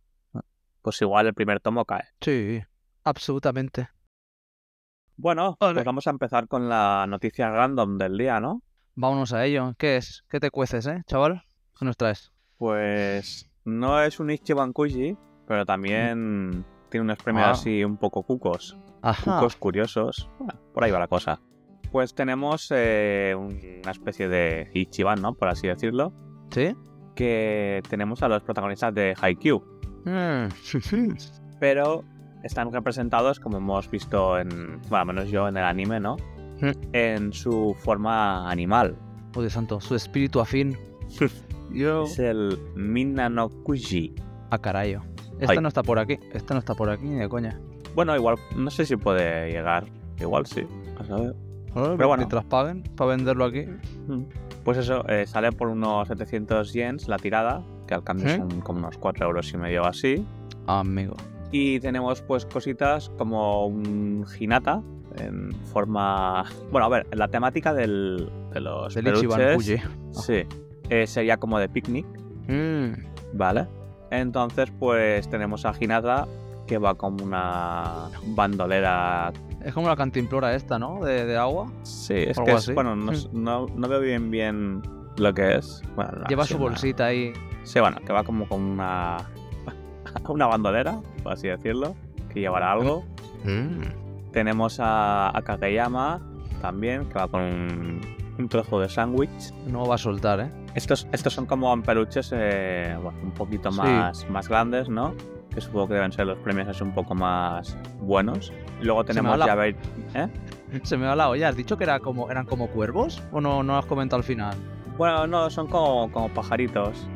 Pues igual el primer tomo cae. Sí, absolutamente. Bueno, pues vamos a empezar con la noticia random del día, ¿no? Vámonos a ello. ¿Qué es? ¿Qué te cueces, eh, chaval? ¿Qué nos traes? Pues no es un Ichiban Kuji, pero también tiene unos premios Ah. así un poco cucos. Ajá. Cucos curiosos. Bueno, por ahí va la cosa. Pues tenemos eh, una especie de Ichiban, ¿no? Por así decirlo. ¿Sí? Que tenemos a los protagonistas de Haikyuu. Mm. Pero están representados, como hemos visto en. Bueno, al menos yo en el anime, ¿no? Mm. En su forma animal. Oh, Dios santo, su espíritu afín. Yo. Es el Minna no Kuji. A carayo. Este Ay. no está por aquí. Este no está por aquí ni de coña. Bueno, igual, no sé si puede llegar. Igual sí. A saber. Pero bueno. Mientras paguen para venderlo aquí. Mm. Pues eso, eh, sale por unos 700 yens la tirada, que al cambio ¿Eh? son como unos 4 euros y medio o así. Amigo. Y tenemos pues cositas como un Hinata en forma... Bueno, a ver, la temática del, de los Del peluches... Sí, eh, sería como de picnic, Mm. ¿vale? Entonces pues tenemos a Hinata que va como una bandolera... Es como la cantimplora esta, ¿no? De, de agua. Sí, es que es, bueno, no, s- no, no veo bien bien lo que es. Bueno, no, Lleva su una- bolsita ahí. Sí, bueno, que va como con una... una bandolera, por así decirlo, que llevará algo. Mm. Tenemos a, a Kageyama también, que va con un, un trozo de sándwich. No va a soltar, ¿eh? Estos, estos son como peluches eh, bueno, un poquito Sí. más, más grandes, ¿no? Que supongo que deben ser los premios así un poco más buenos. Luego tenemos la- ya ver... ¿eh? Se me va la olla. ¿Has dicho que era como, eran como cuervos? ¿O no, no has comentado al final? Bueno, no, son como, como pajaritos.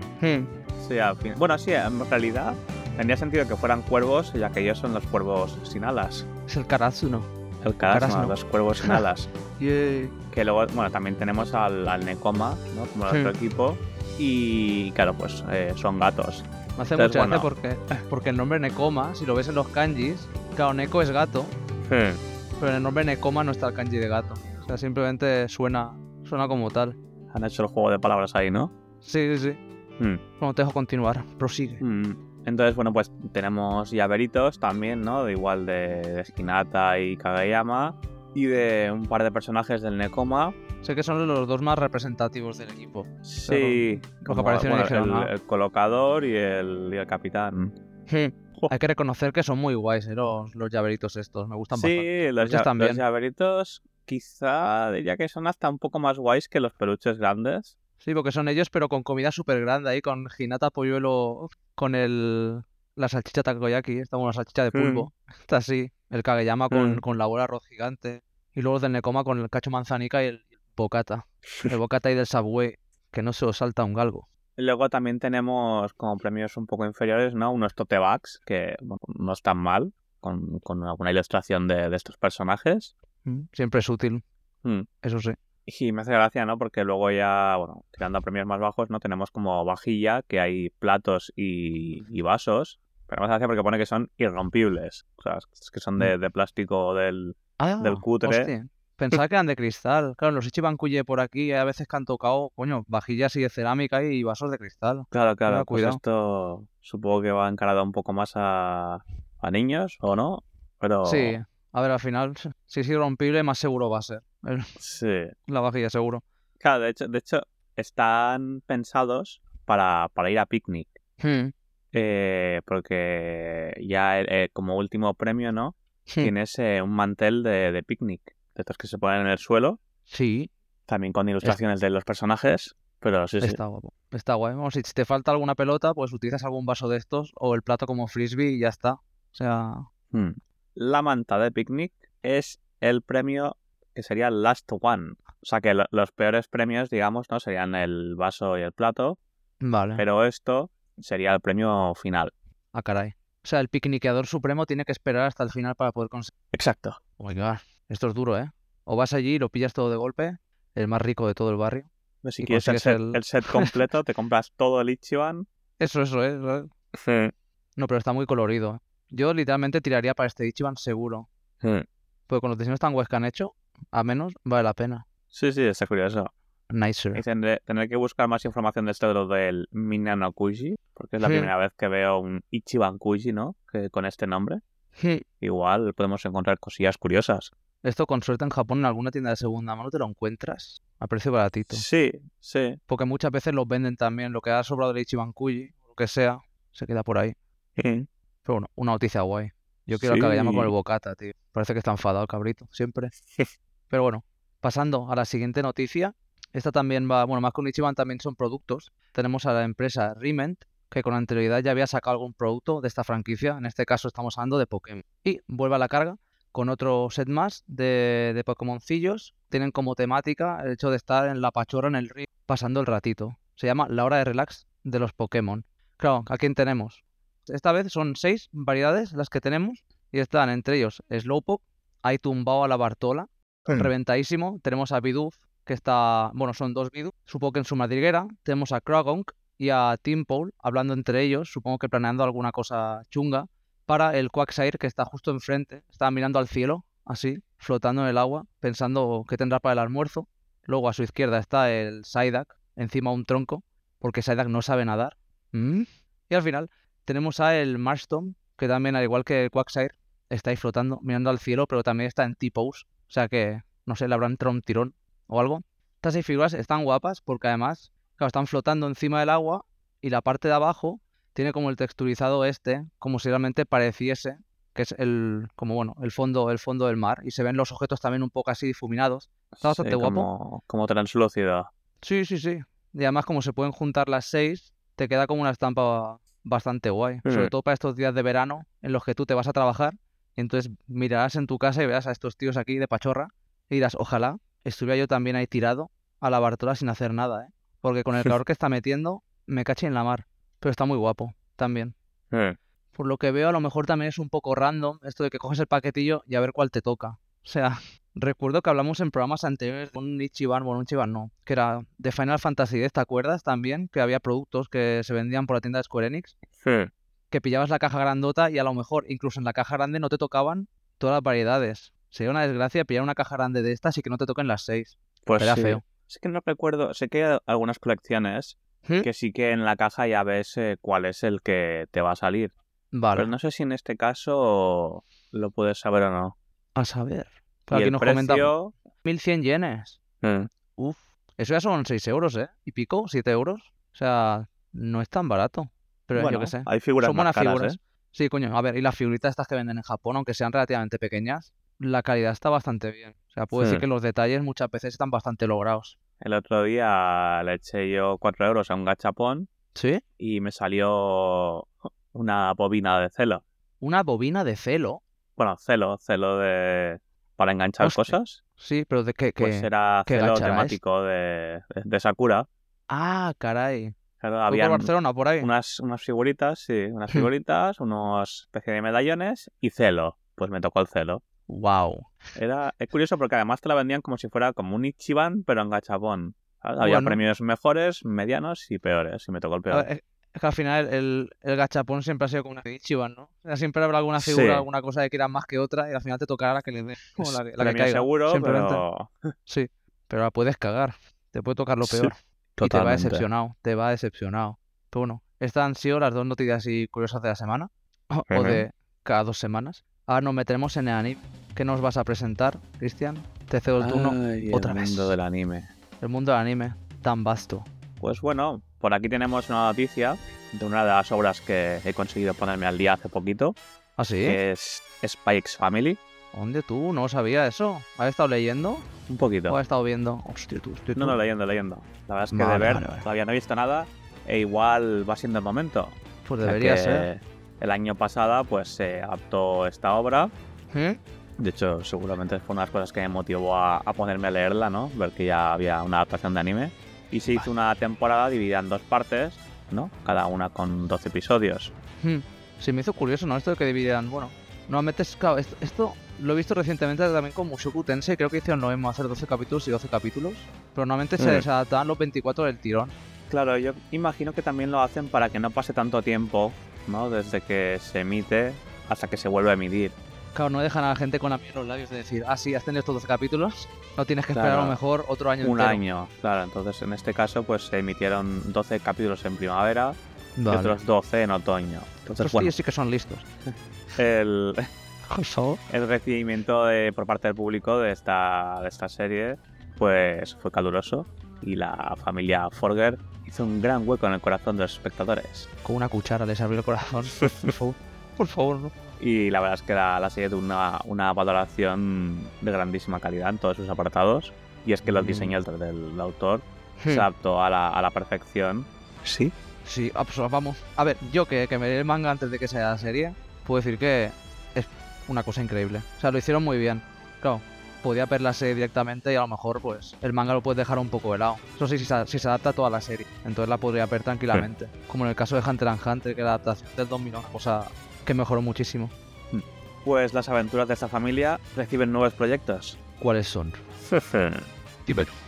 Sí, al fin. Bueno, sí, en realidad tendría sentido que fueran cuervos, ya que ellos son los cuervos sin alas. Es el Karatsuno. El Karasuno. los cuervos sin alas. Que luego, bueno, también tenemos al, al Nekoma, ¿no? Como el Sí. otro equipo. Y claro, pues eh, son gatos. Me hace mucha gracia bueno. porque, porque el nombre Nekoma, si lo ves en los kanjis, claro, Neko es gato, pero en el nombre Nekoma no está el kanji de gato. O sea, simplemente suena, suena como tal. Han hecho el juego de palabras ahí, ¿no? Sí, sí, sí. Hmm. Bueno, te dejo continuar. Prosigue. Mm. Entonces, bueno, pues tenemos llaveritos también, ¿no? De igual de, de y Kageyama. Y de un par de personajes del Nekoma. Sé que son los dos más representativos del equipo. Sí, que aparecieron y dijeron, el, "Ah". el colocador y el, y el capitán. Hay que reconocer que son muy guays, ¿eh? los, los llaveritos estos. Me gustan bastante. Sí, los, también. los llaveritos quizá diría que son hasta un poco más guays que los peluches grandes. Sí, porque son ellos, pero con comida súper grande ahí, con Hinata polluelo, con el la salchicha takoyaki, esta con la salchicha de pulpo. Está así. El Kageyama con, Mm. con la bola arroz gigante. Y luego los del Nekoma con el cacho manzanica y el bocata. El bocata ahí del Subway, que no se os salta un galgo. Y Luego también tenemos como premios un poco inferiores, ¿no? Unos tote bags que bueno, no están mal, con, con alguna ilustración de, de estos personajes. Siempre es útil, Mm. eso sí. Y me hace gracia, ¿no? Porque luego ya, bueno, tirando a premios más bajos, ¿no? Tenemos como vajilla, que hay platos y, y vasos. Pero me hace gracia porque pone que son irrompibles. O sea, es que son de, de plástico del... Ah, Del cutre. hostia. Pensaba que eran de cristal. Claro, los Ichiban Kuye por aquí hay a veces que han tocado, coño, vajillas y de cerámica y vasos de cristal. Claro, claro. Pues cuidado. esto supongo que va encarado un poco más a, a niños, ¿o no? Pero... Sí, a ver, al final, si es irrompible, más seguro va a ser. Sí. La vajilla, seguro. Claro, de hecho, de hecho están pensados para, para ir a picnic. Hmm, eh, porque ya eh, como último premio, ¿no? hmm. Tienes eh, un mantel de, de picnic. De estos que se ponen en el suelo. Sí, También con ilustraciones de los personajes. Pero sí, sí. está guapo. Está guay. Vamos, si te falta alguna pelota, pues utilizas algún vaso de estos o el plato como frisbee y ya está. O sea, Hmm. La manta de picnic es el premio que sería el last one. O sea que lo- los peores premios, digamos, ¿no? Serían el vaso y el plato. vale. Pero esto sería el premio final. Ah, caray. O sea, el picniqueador supremo tiene que esperar hasta el final para poder conseguir. Exacto. Oh my god. Esto es duro, ¿eh? O vas allí y lo pillas todo de golpe, el más rico de todo el barrio. Si Y quieres el set, el- el set completo, te compras todo el Ichiban. Eso, eso, ¿eh? Eso es. No, pero está muy colorido. ¿eh? Yo literalmente tiraría para este Ichiban seguro. Porque con los diseños tan guays que han hecho, a menos vale la pena. Sí, sí, está curioso. Nicer. Y tendré, tendré que buscar más información de esto de lo del Minano Kuji, porque es la Sí. primera vez que veo un Ichiban Kuji, ¿no? Que con este nombre. Hmm. Igual podemos encontrar cosillas curiosas. Esto con suerte en Japón en alguna tienda de segunda mano te lo encuentras a precio baratito. Sí, sí. Porque muchas veces los venden también. Lo que ha sobrado del Ichiban Kuji, lo que sea, se queda por ahí. Pero bueno, una noticia guay. Yo quiero al Kageyama con el Sí. bocata, tío. Parece que está enfadado el cabrito, siempre. Pero bueno, Pasando a la siguiente noticia. Esta también va, bueno, más que un Ichiban también son productos. Tenemos a la empresa Riment, que con anterioridad ya había sacado algún producto de esta franquicia. En este caso estamos hablando de Pokémon. Y vuelve a la carga con otro set más de, de Pokémoncillos. Tienen como temática el hecho de estar en la pachorra en el río pasando el ratito. Se llama La hora de relax de los Pokémon. Claro, ¿a quién tenemos? Esta vez son seis variedades las que tenemos y están entre ellos Slowpoke, hay tumbado a la Bartola, Hmm. reventadísimo. Tenemos a Bidoof, que está, bueno, son dos Bidoof, supongo que en su madriguera. Tenemos a Croagunk y a Timpole hablando entre ellos, supongo que planeando alguna cosa chunga. Para el Quagsire, que está justo enfrente, está mirando al cielo, así, flotando en el agua, pensando qué tendrá para el almuerzo. Luego a su izquierda está el Psyduck, encima de un tronco, porque Psyduck no sabe nadar. ¿Mm? Y al final tenemos a el Marston, que también, al igual que el Quagsire, está ahí flotando, mirando al cielo, pero también está en T-pose. O sea que, no sé, le habrán entrado un tirón o algo. Estas seis figuras están guapas porque además, claro, están flotando encima del agua y la parte de abajo tiene como el texturizado este, como si realmente pareciese que es el, como bueno, el fondo, el fondo del mar. Y se ven los objetos también un poco así difuminados. Está bastante Sí, guapo. Como, translúcido. Sí, sí, sí. Y además, como se pueden juntar las seis, te queda como una estampa bastante guay. Sobre Mm. todo para estos días de verano en los que tú te vas a trabajar. Y entonces mirarás en tu casa y verás a estos tíos aquí de pachorra. Y dirás, ojalá estuviera yo también ahí tirado a la Bartola sin hacer nada, ¿eh? Porque con el calor que está metiendo, me caché en la mar. Pero está muy guapo también. Eh, Por lo que veo, a lo mejor también es un poco random esto de que coges el paquetillo y a ver cuál te toca. O sea, recuerdo que hablamos en programas anteriores de un Ichiban, bueno, un Ichiban no, que era de Final Fantasy X, ¿te acuerdas también? Que había productos que se vendían por la tienda de Square Enix, sí. que pillabas la caja grandota y a lo mejor incluso en la caja grande no te tocaban todas las variedades. Sería una desgracia pillar una caja grande de estas y que no te toquen las seis. Pues Era sí. feo. Es que no recuerdo, sé que hay algunas colecciones ¿Mm? que sí que en la caja ya ves eh, cuál es el que te va a salir. Vale, Pero no sé si en este caso lo puedes saber o no. a saber. Por y aquí el nos precio... 1100 yenes. eh, Uf, eso ya son 6 euros, ¿eh? ¿Y pico? ¿7 euros? O sea, no es tan barato. Pero yo bueno, qué sé. hay figuras Son más buenas caras, figuras. ¿eh? Sí, coño. A ver, y las figuritas estas que venden en Japón, aunque sean relativamente pequeñas, la calidad está bastante bien. O sea, puedo decir Sí. que los detalles muchas veces están bastante logrados. El otro día le eché yo 4 euros a un gachapón ¿Sí? y me salió una bobina de celo. Una bobina de celo. Bueno, celo, celo de... para enganchar Hostia. cosas. Sí, pero de qué, Pues qué- era qué celo era temático de, de Sakura. Ah, caray. Claro, habían Barcelona, por ahí. unas, unas figuritas, sí, unas figuritas, unos especie de medallones y celo. Pues me tocó el celo. Wow. Era, es curioso porque además te la vendían como si fuera como un Ichiban, pero en gachapón. ¿sabes? Había Bueno. premios mejores, medianos y peores. Y me tocó el peor. ver, es- que al final el, el gachapón siempre ha sido como una de Ichiban, ¿no? O sea, siempre habrá alguna Sí. figura, alguna cosa que quieras más que otra y al final te tocará la que le dé. Como la, que- la que caiga, seguro, simplemente. pero... Sí, pero la puedes cagar. Te puede tocar lo Sí, peor. Y te va decepcionado, te va decepcionado. Pero bueno, estas han sido las dos noticias y curiosas de la semana. O de cada dos semanas. Ahora nos metemos en el anime. ¿Qué nos vas a presentar, Cristian? Te cedo el turno. Ay, otra el vez. mundo del anime. El mundo del anime, tan vasto. Pues bueno, por aquí tenemos una noticia de una de las obras que he conseguido ponerme al día hace poquito, ¿Ah, sí? que es Spike's Family. ¿Dónde tú? No sabía eso. ¿Has estado leyendo Un poquito. o has estado viendo? Hostia, tú, hostia, No, tú. no, leyendo, leyendo. La verdad es que de ver vale, vale. todavía no he visto nada e igual va siendo el momento. Pues O sea debería que ser. El año pasado pues se adaptó esta obra. ¿Eh? De hecho, seguramente fue una de las cosas que me motivó a, a ponerme a leerla, ¿no? Ver que ya había una adaptación de anime. Y se hizo una temporada dividida en dos partes, ¿no? Cada una con 12 episodios. Hmm. Se me hizo curioso, ¿no? Esto de que dividieran. Bueno, normalmente es. Claro, esto, esto lo he visto recientemente también con Mushoku Tensei. Creo que hicieron lo mismo, hacer 12 capítulos y 12 capítulos. Pero normalmente se Mm. desadaptaban los 24 del tirón. Claro, yo imagino que también lo hacen para que no pase tanto tiempo, ¿no? Desde que se emite hasta que se vuelve a emitir. Claro, no dejan a la gente con la miel en los labios de decir, ah, sí, has tenido estos 12 capítulos. No tienes que esperar a lo mejor otro año Un entero. año, claro. Entonces, en este caso, pues se emitieron 12 capítulos en primavera Vale. y otros 12 en otoño. Entonces, bueno, tíos sí que son listos. el, el recibimiento de- por parte del público de esta, de esta serie pues fue caluroso y la familia Forger hizo un gran hueco en el corazón de los espectadores. Con una cuchara les abrió el corazón. Por favor. Por favor, no. Y la verdad es que la, la serie tuvo una, una valoración de grandísima calidad en todos sus apartados. Y es que los Mm. diseños del, del autor Hmm. se adaptó a la, a la perfección. Sí. Sí, vamos. A ver, yo que, que me leí el manga antes de que sea la serie, puedo decir que es una cosa increíble. O sea, lo hicieron muy bien. Claro, podía ver la serie directamente y a lo mejor, pues, el manga lo puedes dejar un poco de lado. Eso sí, si se, si se adapta a toda la serie. Entonces la podría ver tranquilamente. Como en el caso de Hunter x Hunter, que la adaptación del 2000 una cosa que mejoró muchísimo. Pues las aventuras de esta familia reciben nuevos proyectos. ¿Cuáles son?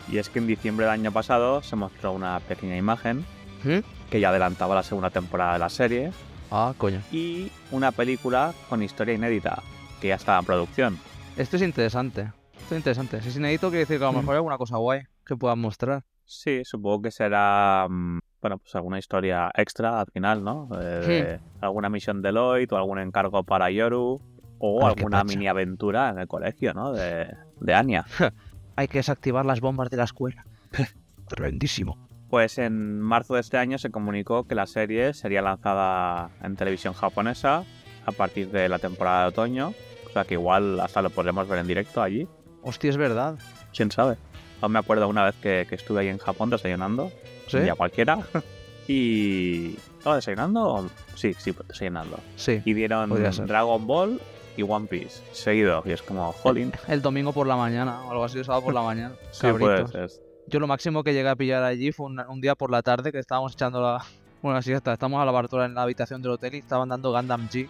Y es que en diciembre del año pasado se mostró una pequeña imagen ¿Mm? que ya adelantaba la segunda temporada de la serie Ah, coño. y una película con historia inédita que ya estaba en producción. Esto es interesante. Interesante. Si es inédito, quiere decir que a lo Mm. mejor hay alguna cosa guay que puedan mostrar. Sí, supongo que será, mm, bueno, pues alguna historia extra al final, ¿no? Eh, alguna misión de Lloyd o algún encargo para Yoru o Ay, alguna mini aventura en el colegio, ¿no? De, de Anya. Hay que desactivar las bombas de la escuela. Tremendísimo. Pues en marzo de este año se comunicó que la serie sería lanzada en televisión japonesa a partir de la temporada de otoño. O sea que igual hasta lo podremos ver en directo allí. Hostia, es verdad. ¿Quién sabe? Aún me acuerdo una vez que, que estuve ahí en Japón desayunando. ¿Sí? Un día cualquiera. y... ¿Estaba desayunando? Sí, sí, pues desayunando. Sí. Y dieron ser. Dragon Ball y One Piece seguido. Y es como, jolín. El domingo por la mañana o algo así, el sábado por la mañana. Sí, Cabritos. es- Yo lo máximo que llegué a pillar allí fue un, un día por la tarde que estábamos echando la, una siesta. Estamos a la bartola en la habitación del hotel y estaban dando Gundam G.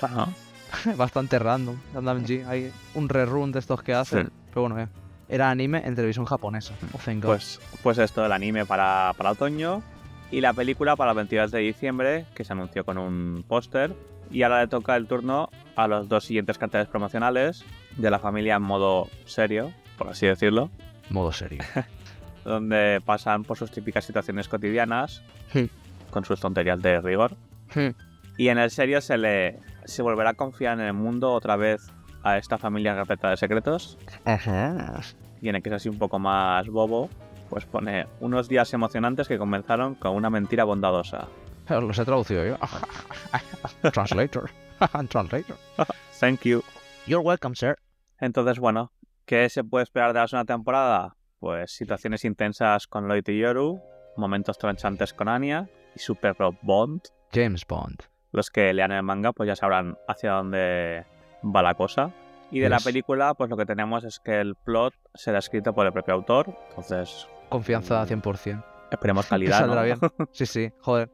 Ajá. Bastante random. Gundam G. Hay un rerun de estos que hacen. Sí. Pero bueno, eh, era anime en televisión japonesa. Oh, thank God. Pues, pues esto, el anime para, para otoño y la película para el 22 de diciembre, que se anunció con un póster. Y ahora le toca el turno a los dos siguientes carteles promocionales de la familia en modo serio, por así decirlo, Modo serio. donde pasan por sus típicas situaciones cotidianas, Sí. con sus tonterías de rigor. Hmm. Y en el serio se le se volverá a confiar en el mundo otra vez a esta familia repleta de secretos. Ajá. y en el que es así un poco más bobo, pues pone unos días emocionantes que comenzaron con una mentira bondadosa. Los he traducido yo. Translator. Translator. Thank you. You're welcome, sir. Entonces, bueno, ¿qué se puede esperar de la segunda temporada? Pues situaciones intensas con Lloyd y Yoru, momentos tranchantes con Anya y Super Rob Bond. James Bond. Los que lean el manga pues ya sabrán hacia dónde va la cosa. Y de la Yes. película pues lo que tenemos es que el plot será escrito por el propio autor, entonces Confianza 100%. esperemos calidad. Saldrá ¿no? bien. Sí, sí, joder.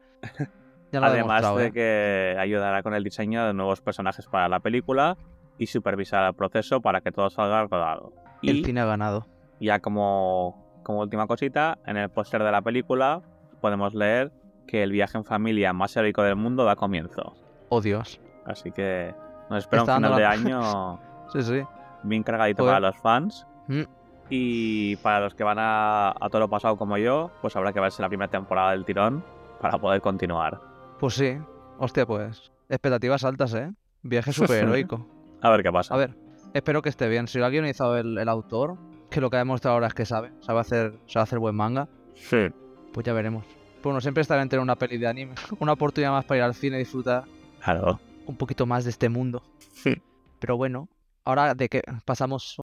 Ya lo ha Además de ¿eh? que ayudará con el diseño de nuevos personajes para la película y supervisar el proceso para que todo salga rodado. El Y cine ha ganado. ya como, como última cosita, en el póster de la película podemos leer que el viaje en familia más heroico del mundo da comienzo. Oh, Dios. Así que nos espera un Está dando final de año Sí, sí. bien cargadito para los fans. Mm. Y para los que van a, a todo lo pasado como yo, pues habrá que verse la primera temporada del tirón para poder continuar. Pues sí. Hostia, pues. Expectativas altas, ¿eh? Viaje superheroico. A ver qué pasa. A ver, espero que esté bien. Si lo ha guionizado el, el autor, que lo que ha demostrado ahora es que sabe, sabe hacer, sabe hacer buen manga, Sí. pues ya veremos. Bueno, siempre está bien tener una peli de anime. Una oportunidad más para ir al cine y disfrutar Claro. un poquito más de este mundo. Sí. Pero bueno, ahora de que pasamos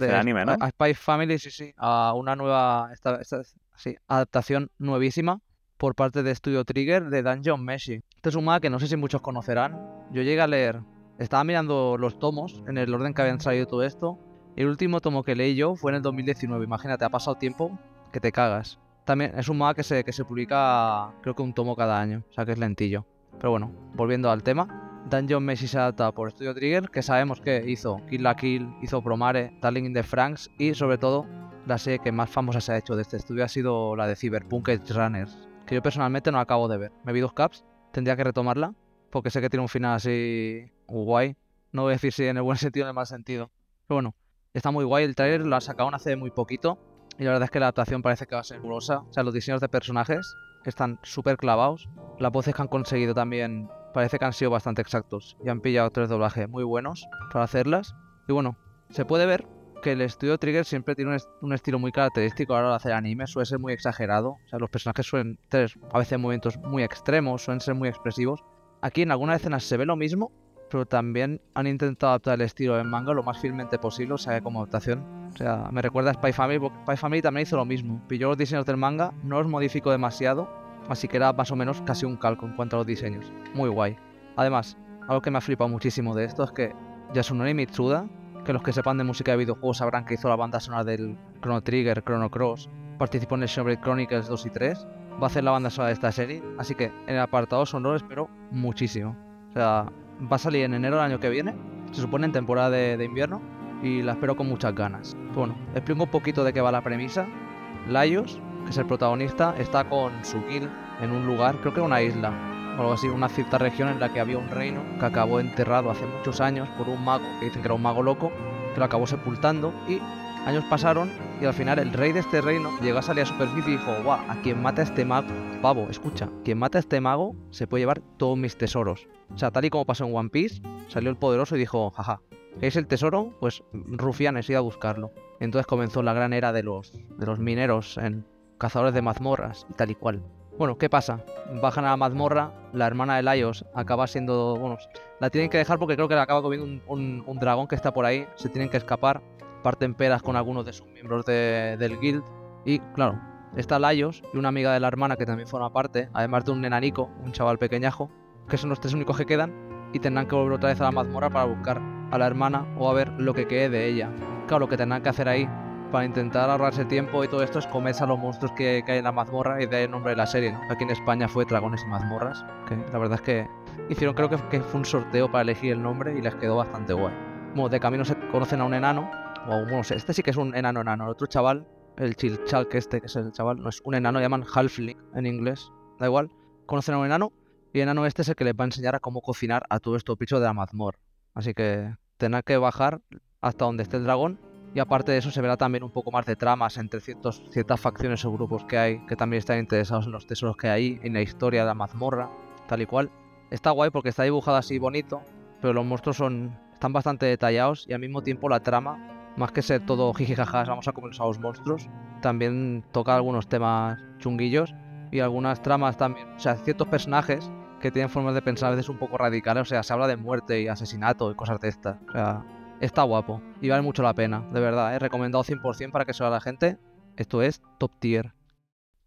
de, anime, ¿no? a, a Spy Family, sí, sí, a una nueva esta, esta- sí, adaptación nuevísima por parte de Studio Trigger de Dungeon Meshi. Este es un manga que no sé si muchos conocerán. Yo llegué a leer, estaba mirando los tomos en el orden que habían salido todo esto. El último tomo que leí yo fue en el 2019. Imagínate, ha pasado tiempo que te cagas. También es un manga que se, que se publica, creo que un tomo cada año, o sea que es lentillo. Pero bueno, volviendo al tema. Dungeon Meshi se adapta por Studio Trigger, que sabemos que hizo Kill la Kill, hizo Promare, Darling in the Franks y sobre todo la serie que más famosa se ha hecho de este estudio ha sido la de Cyberpunk Edge Runners, que yo personalmente no acabo de ver. Me vi dos caps, tendría que retomarla, porque sé que tiene un final así guay. No voy a decir si en el buen sentido o en el mal sentido. Pero bueno, está muy guay. El trailer lo ha sacado hace muy poquito y la verdad es que la adaptación parece que va a ser fabulosa. O sea, los diseños de personajes están súper clavados. Las voces que han conseguido también parece que han sido bastante exactos y han pillado tres doblajes muy buenos para hacerlas. Y bueno, se puede ver que el estudio Trigger siempre tiene un, un estilo muy característico a la hora de hacer anime, suele ser muy exagerado. O sea, los personajes suelen tener a veces movimientos muy extremos, suelen ser muy expresivos. Aquí en algunas escenas se ve lo mismo, pero también han intentado adaptar el estilo del manga lo más fielmente posible, o sea, como adaptación. O sea, me recuerda a Spy Family, porque Spy Family también hizo lo mismo. Pilló los diseños del manga, no los modificó demasiado, así que era más o menos casi un calco en cuanto a los diseños. Muy guay. Además, algo que me ha flipado muchísimo de esto es que Yasunori Mitsuda, que los que sepan de música de videojuegos sabrán que hizo la banda sonora del Chrono Trigger, Chrono Cross, participó en el Xenoblade Chronicles 2 y 3, va a hacer la banda sonora de esta serie, así que en el apartado sonoro espero muchísimo. O sea, va a salir en enero del año que viene, se supone en temporada de, invierno, y la espero con muchas ganas. Bueno, explico un poquito de qué va la premisa. Laios, que es el protagonista, está con su guild en un lugar, creo que una isla, o algo así, una cierta región en la que había un reino que acabó enterrado hace muchos años por un mago, que dicen que era un mago loco, que lo acabó sepultando y años pasaron y al final el rey de este reino llegó a salir a superficie y dijo, guau, a quien mata a este mago, pavo, escucha, quien mata a este mago se puede llevar todos mis tesoros. O sea, tal y como pasó en One Piece, salió el poderoso y dijo, jaja, ¿qué es el tesoro? Pues rufianes, iba a buscarlo. Entonces comenzó la gran era de los, de los mineros en cazadores de mazmorras y tal y cual. Bueno, ¿qué pasa? Bajan a la mazmorra, la hermana de Laios acaba siendo. Bueno, la tienen que dejar porque creo que le acaba comiendo un, un dragón que está por ahí. Se tienen que escapar parten peras con algunos de sus miembros del guild. Y claro, está Laios y una amiga de la hermana que también forma parte, además de un nenanico, un chaval pequeñajo, que son los tres únicos que quedan, y tendrán que volver otra vez a la mazmorra para buscar a la hermana o a ver lo que quede de ella. Claro, lo que tendrán que hacer ahí para intentar ahorrarse tiempo y todo esto es comerse a los monstruos que, hay en la mazmorra y de el nombre de la serie, Aquí en España fue Dragones y Mazmorras, que la verdad es que hicieron, creo que, que fue un sorteo para elegir el nombre y les quedó bastante guay. Bueno, de camino se conocen a un enano bueno, este sí que es un enano enano. El otro chaval, el Chilchalk este, que es el chaval, no es un enano, llaman Halfling en inglés. Da igual. Conocen a un enano y el enano este es el que les va a enseñar a cómo cocinar a todo esto picho de la mazmorra. Así que tendrá que bajar hasta donde esté el dragón. Y aparte de eso se verá también un poco más de tramas entre ciertas facciones o grupos que hay que también están interesados en los tesoros que hay, en la historia de la mazmorra, tal y cual. Está guay porque está dibujado así bonito, pero los monstruos son, están bastante detallados y al mismo tiempo la trama más que ser todo jijijajas, vamos a comernos a los monstruos, también toca algunos temas chunguillos y algunas tramas también. O sea, ciertos personajes que tienen formas de pensar a veces un poco radicales. O sea, se habla de muerte y asesinato y cosas de estas. O sea, está guapo y vale mucho la pena, de verdad. He ¿eh? recomendado 100% para que se vea la gente. Esto es top tier.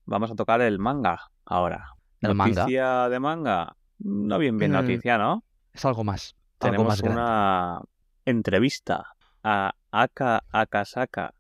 Vamos a tocar el manga ahora. ¿El noticia de manga? No bien bien mm. noticia, ¿no? Es algo más. Tenemos más una entrevista a Aka Akasaka.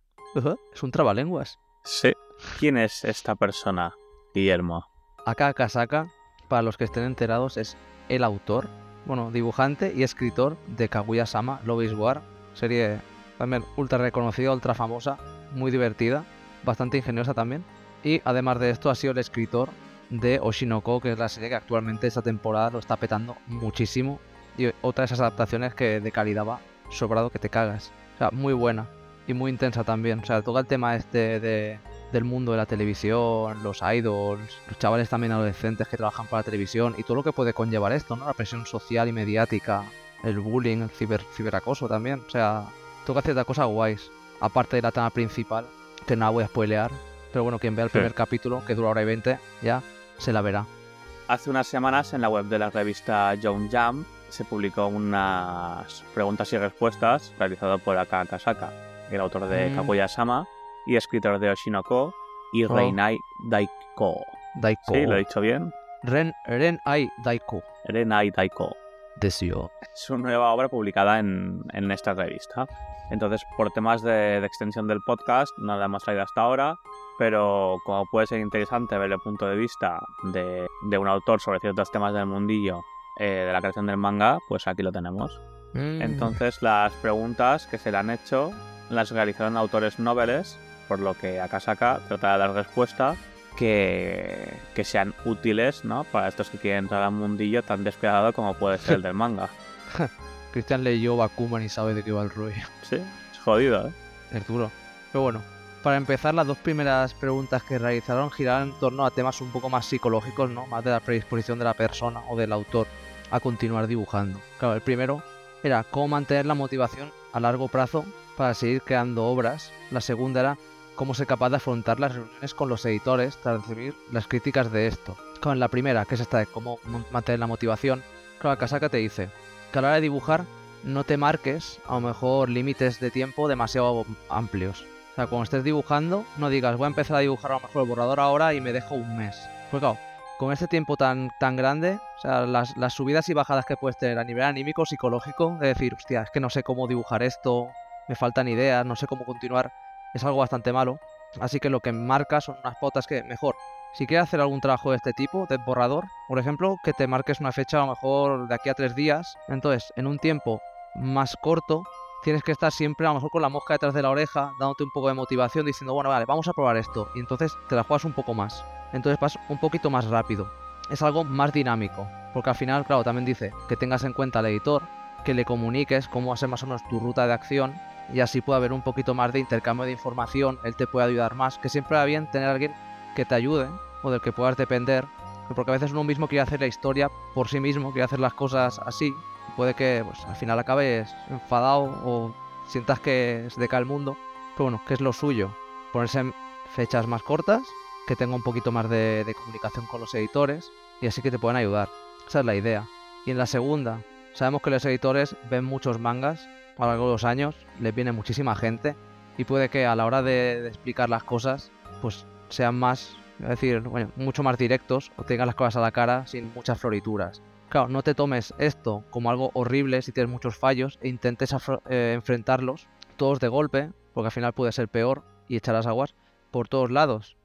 Es un trabalenguas. Sí. ¿Quién es esta persona, Guillermo? Aka Akasaka, para los que estén enterados, es el autor, bueno, dibujante y escritor de Kaguya-sama Love War, serie también ultra reconocida, ultra famosa, muy divertida, bastante ingeniosa también. Y además de esto, ha sido el escritor de Oshinoko, que es la serie que actualmente esta temporada lo está petando muchísimo. Y otra de esas adaptaciones que de calidad va sobrado que te cagas muy buena y muy intensa también. O sea, toca el tema este de, del mundo de la televisión, los idols, los chavales también adolescentes que trabajan para la televisión y todo lo que puede conllevar esto, ¿no? La presión social y mediática, el bullying, el ciber, ciberacoso también. O sea, toca ciertas cosas guays. Aparte de la trama principal, que no la voy a spoilear. Pero bueno, quien vea el primer capítulo, que dura hora y 20, ya se la verá. Hace unas semanas en la web de la revista Young Jam se publicó unas preguntas y respuestas realizado por Aka Kasaka, el autor de mm. Kaguya-sama y escritor de Oshinoko y oh. Reinai Daiko. Daiko. ¿Sí? ¿Lo he dicho bien? Ren, Renai Daiko. Renai Daiko. Desio. Es una nueva obra publicada en, en esta revista. Entonces, por temas de, de, extensión del podcast, no la hemos traído hasta ahora, pero como puede ser interesante ver el punto de vista de, de un autor sobre ciertos temas del mundillo eh, de la creación del manga, pues aquí lo tenemos. Mm. Entonces las preguntas que se le han hecho las realizaron autores noveles, por lo que Akasaka trata de dar respuestas que, que sean útiles ¿no? para estos que quieren entrar al mundillo tan despiadado como puede ser el del manga. Cristian leyó Bakuman y sabe de qué va el rollo. Sí, es jodido, ¿eh? Es duro. Pero bueno, para empezar, las dos primeras preguntas que realizaron giraron en torno a temas un poco más psicológicos, ¿no? Más de la predisposición de la persona o del autor a continuar dibujando. Claro, el primero era cómo mantener la motivación a largo plazo para seguir creando obras. La segunda era cómo ser capaz de afrontar las reuniones con los editores tras recibir las críticas de esto. Con la primera, que es esta de cómo mantener la motivación, claro, Kasaka te dice, que a la hora de dibujar no te marques a lo mejor límites de tiempo demasiado amplios. O sea, cuando estés dibujando, no digas voy a empezar a dibujar a lo mejor el borrador ahora y me dejo un mes. Pues claro, con este tiempo tan, tan grande, o sea, las, las subidas y bajadas que puedes tener a nivel anímico, psicológico, de decir, hostia, es que no sé cómo dibujar esto, me faltan ideas, no sé cómo continuar, es algo bastante malo. Así que lo que marca son unas pautas que mejor. Si quieres hacer algún trabajo de este tipo, de borrador, por ejemplo, que te marques una fecha a lo mejor de aquí a tres días. Entonces, en un tiempo más corto, tienes que estar siempre a lo mejor con la mosca detrás de la oreja, dándote un poco de motivación, diciendo, bueno, vale, vamos a probar esto. Y entonces te la juegas un poco más entonces vas un poquito más rápido. Es algo más dinámico, porque al final, claro, también dice que tengas en cuenta al editor, que le comuniques cómo va a ser más o menos tu ruta de acción y así puede haber un poquito más de intercambio de información, él te puede ayudar más, que siempre va bien tener alguien que te ayude o del que puedas depender, porque a veces uno mismo quiere hacer la historia por sí mismo, quiere hacer las cosas así, puede que pues, al final acabes enfadado o sientas que se decae el mundo, pero bueno, que es lo suyo, ponerse fechas más cortas que tenga un poquito más de, comunicación con los editores y así que te pueden ayudar. Esa es la idea. Y en la segunda, sabemos que los editores ven muchos mangas a lo largo de los años, les viene muchísima gente y puede que a la hora de, explicar las cosas, pues sean más, es decir, mucho más directos o tengan las cosas a la cara sin muchas florituras. Claro, no te tomes esto como algo horrible si tienes muchos fallos e intentes eh, enfrentarlos todos de golpe, porque al final puede ser peor y echarás aguas por todos lados.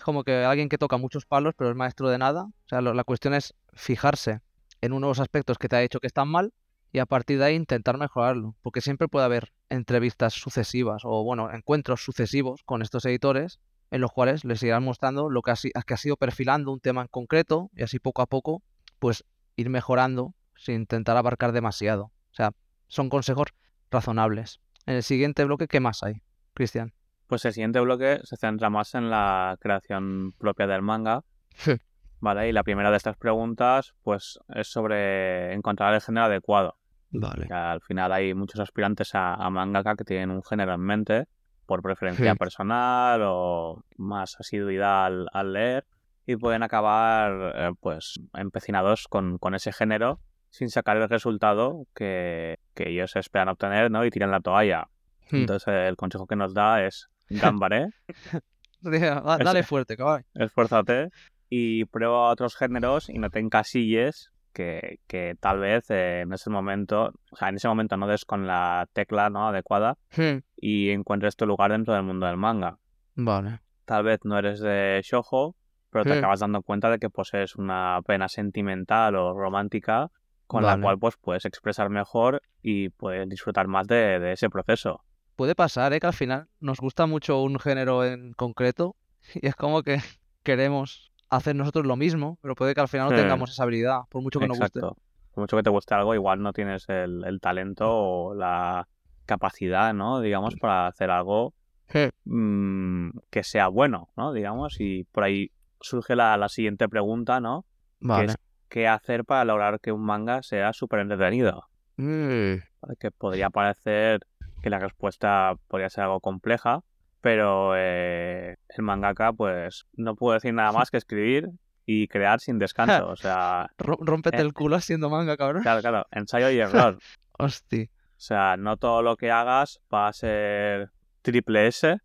Es como que alguien que toca muchos palos pero es maestro de nada. O sea, la cuestión es fijarse en unos aspectos que te ha dicho que están mal y a partir de ahí intentar mejorarlo. Porque siempre puede haber entrevistas sucesivas o, bueno, encuentros sucesivos con estos editores en los cuales les irán mostrando lo que ha, que ha sido perfilando un tema en concreto y así poco a poco, pues ir mejorando sin intentar abarcar demasiado. O sea, son consejos razonables. En el siguiente bloque, ¿qué más hay, Cristian? Pues el siguiente bloque se centra más en la creación propia del manga. Vale, y la primera de estas preguntas, pues, es sobre encontrar el género adecuado. Vale. al final hay muchos aspirantes a, mangaka que tienen un género en mente, por preferencia personal o más asiduidad al, leer, y pueden acabar, eh, pues, empecinados con, ese género sin sacar el resultado que, que ellos esperan obtener, ¿no? Y tiran la toalla. Hmm. Entonces, el consejo que nos da es Gambaré. Dale fuerte, cabrón. Esfuérzate y prueba otros géneros y no te encasilles que, que tal vez eh, en ese momento, o sea, en ese momento no des con la tecla ¿no? adecuada hmm. y encuentres tu lugar dentro del mundo del manga. Vale. Tal vez no eres de shojo, pero te acabas dando cuenta de que posees una pena sentimental o romántica con la cual pues puedes expresar mejor y puedes disfrutar más de ese proceso puede pasar, ¿eh? Que al final nos gusta mucho un género en concreto y es como que queremos hacer nosotros lo mismo, pero puede que al final no tengamos esa habilidad, por mucho que nos guste. Por mucho que te guste algo, igual no tienes el, talento o la capacidad, ¿no? Digamos, para hacer algo mm, que sea bueno, ¿no? Digamos, y por ahí surge la, siguiente pregunta, ¿no? Vale. Que es, ¿qué hacer para lograr que un manga sea súper entretenido? Mm. Que podría parecer que la respuesta podría ser algo compleja, pero eh, el mangaka pues no puedo decir nada más que escribir y crear sin descanso, o sea... Rómpete eh, el culo haciendo manga, cabrón. Claro, claro, ensayo y error. Hostia. O sea, no todo lo que hagas va a ser triple S,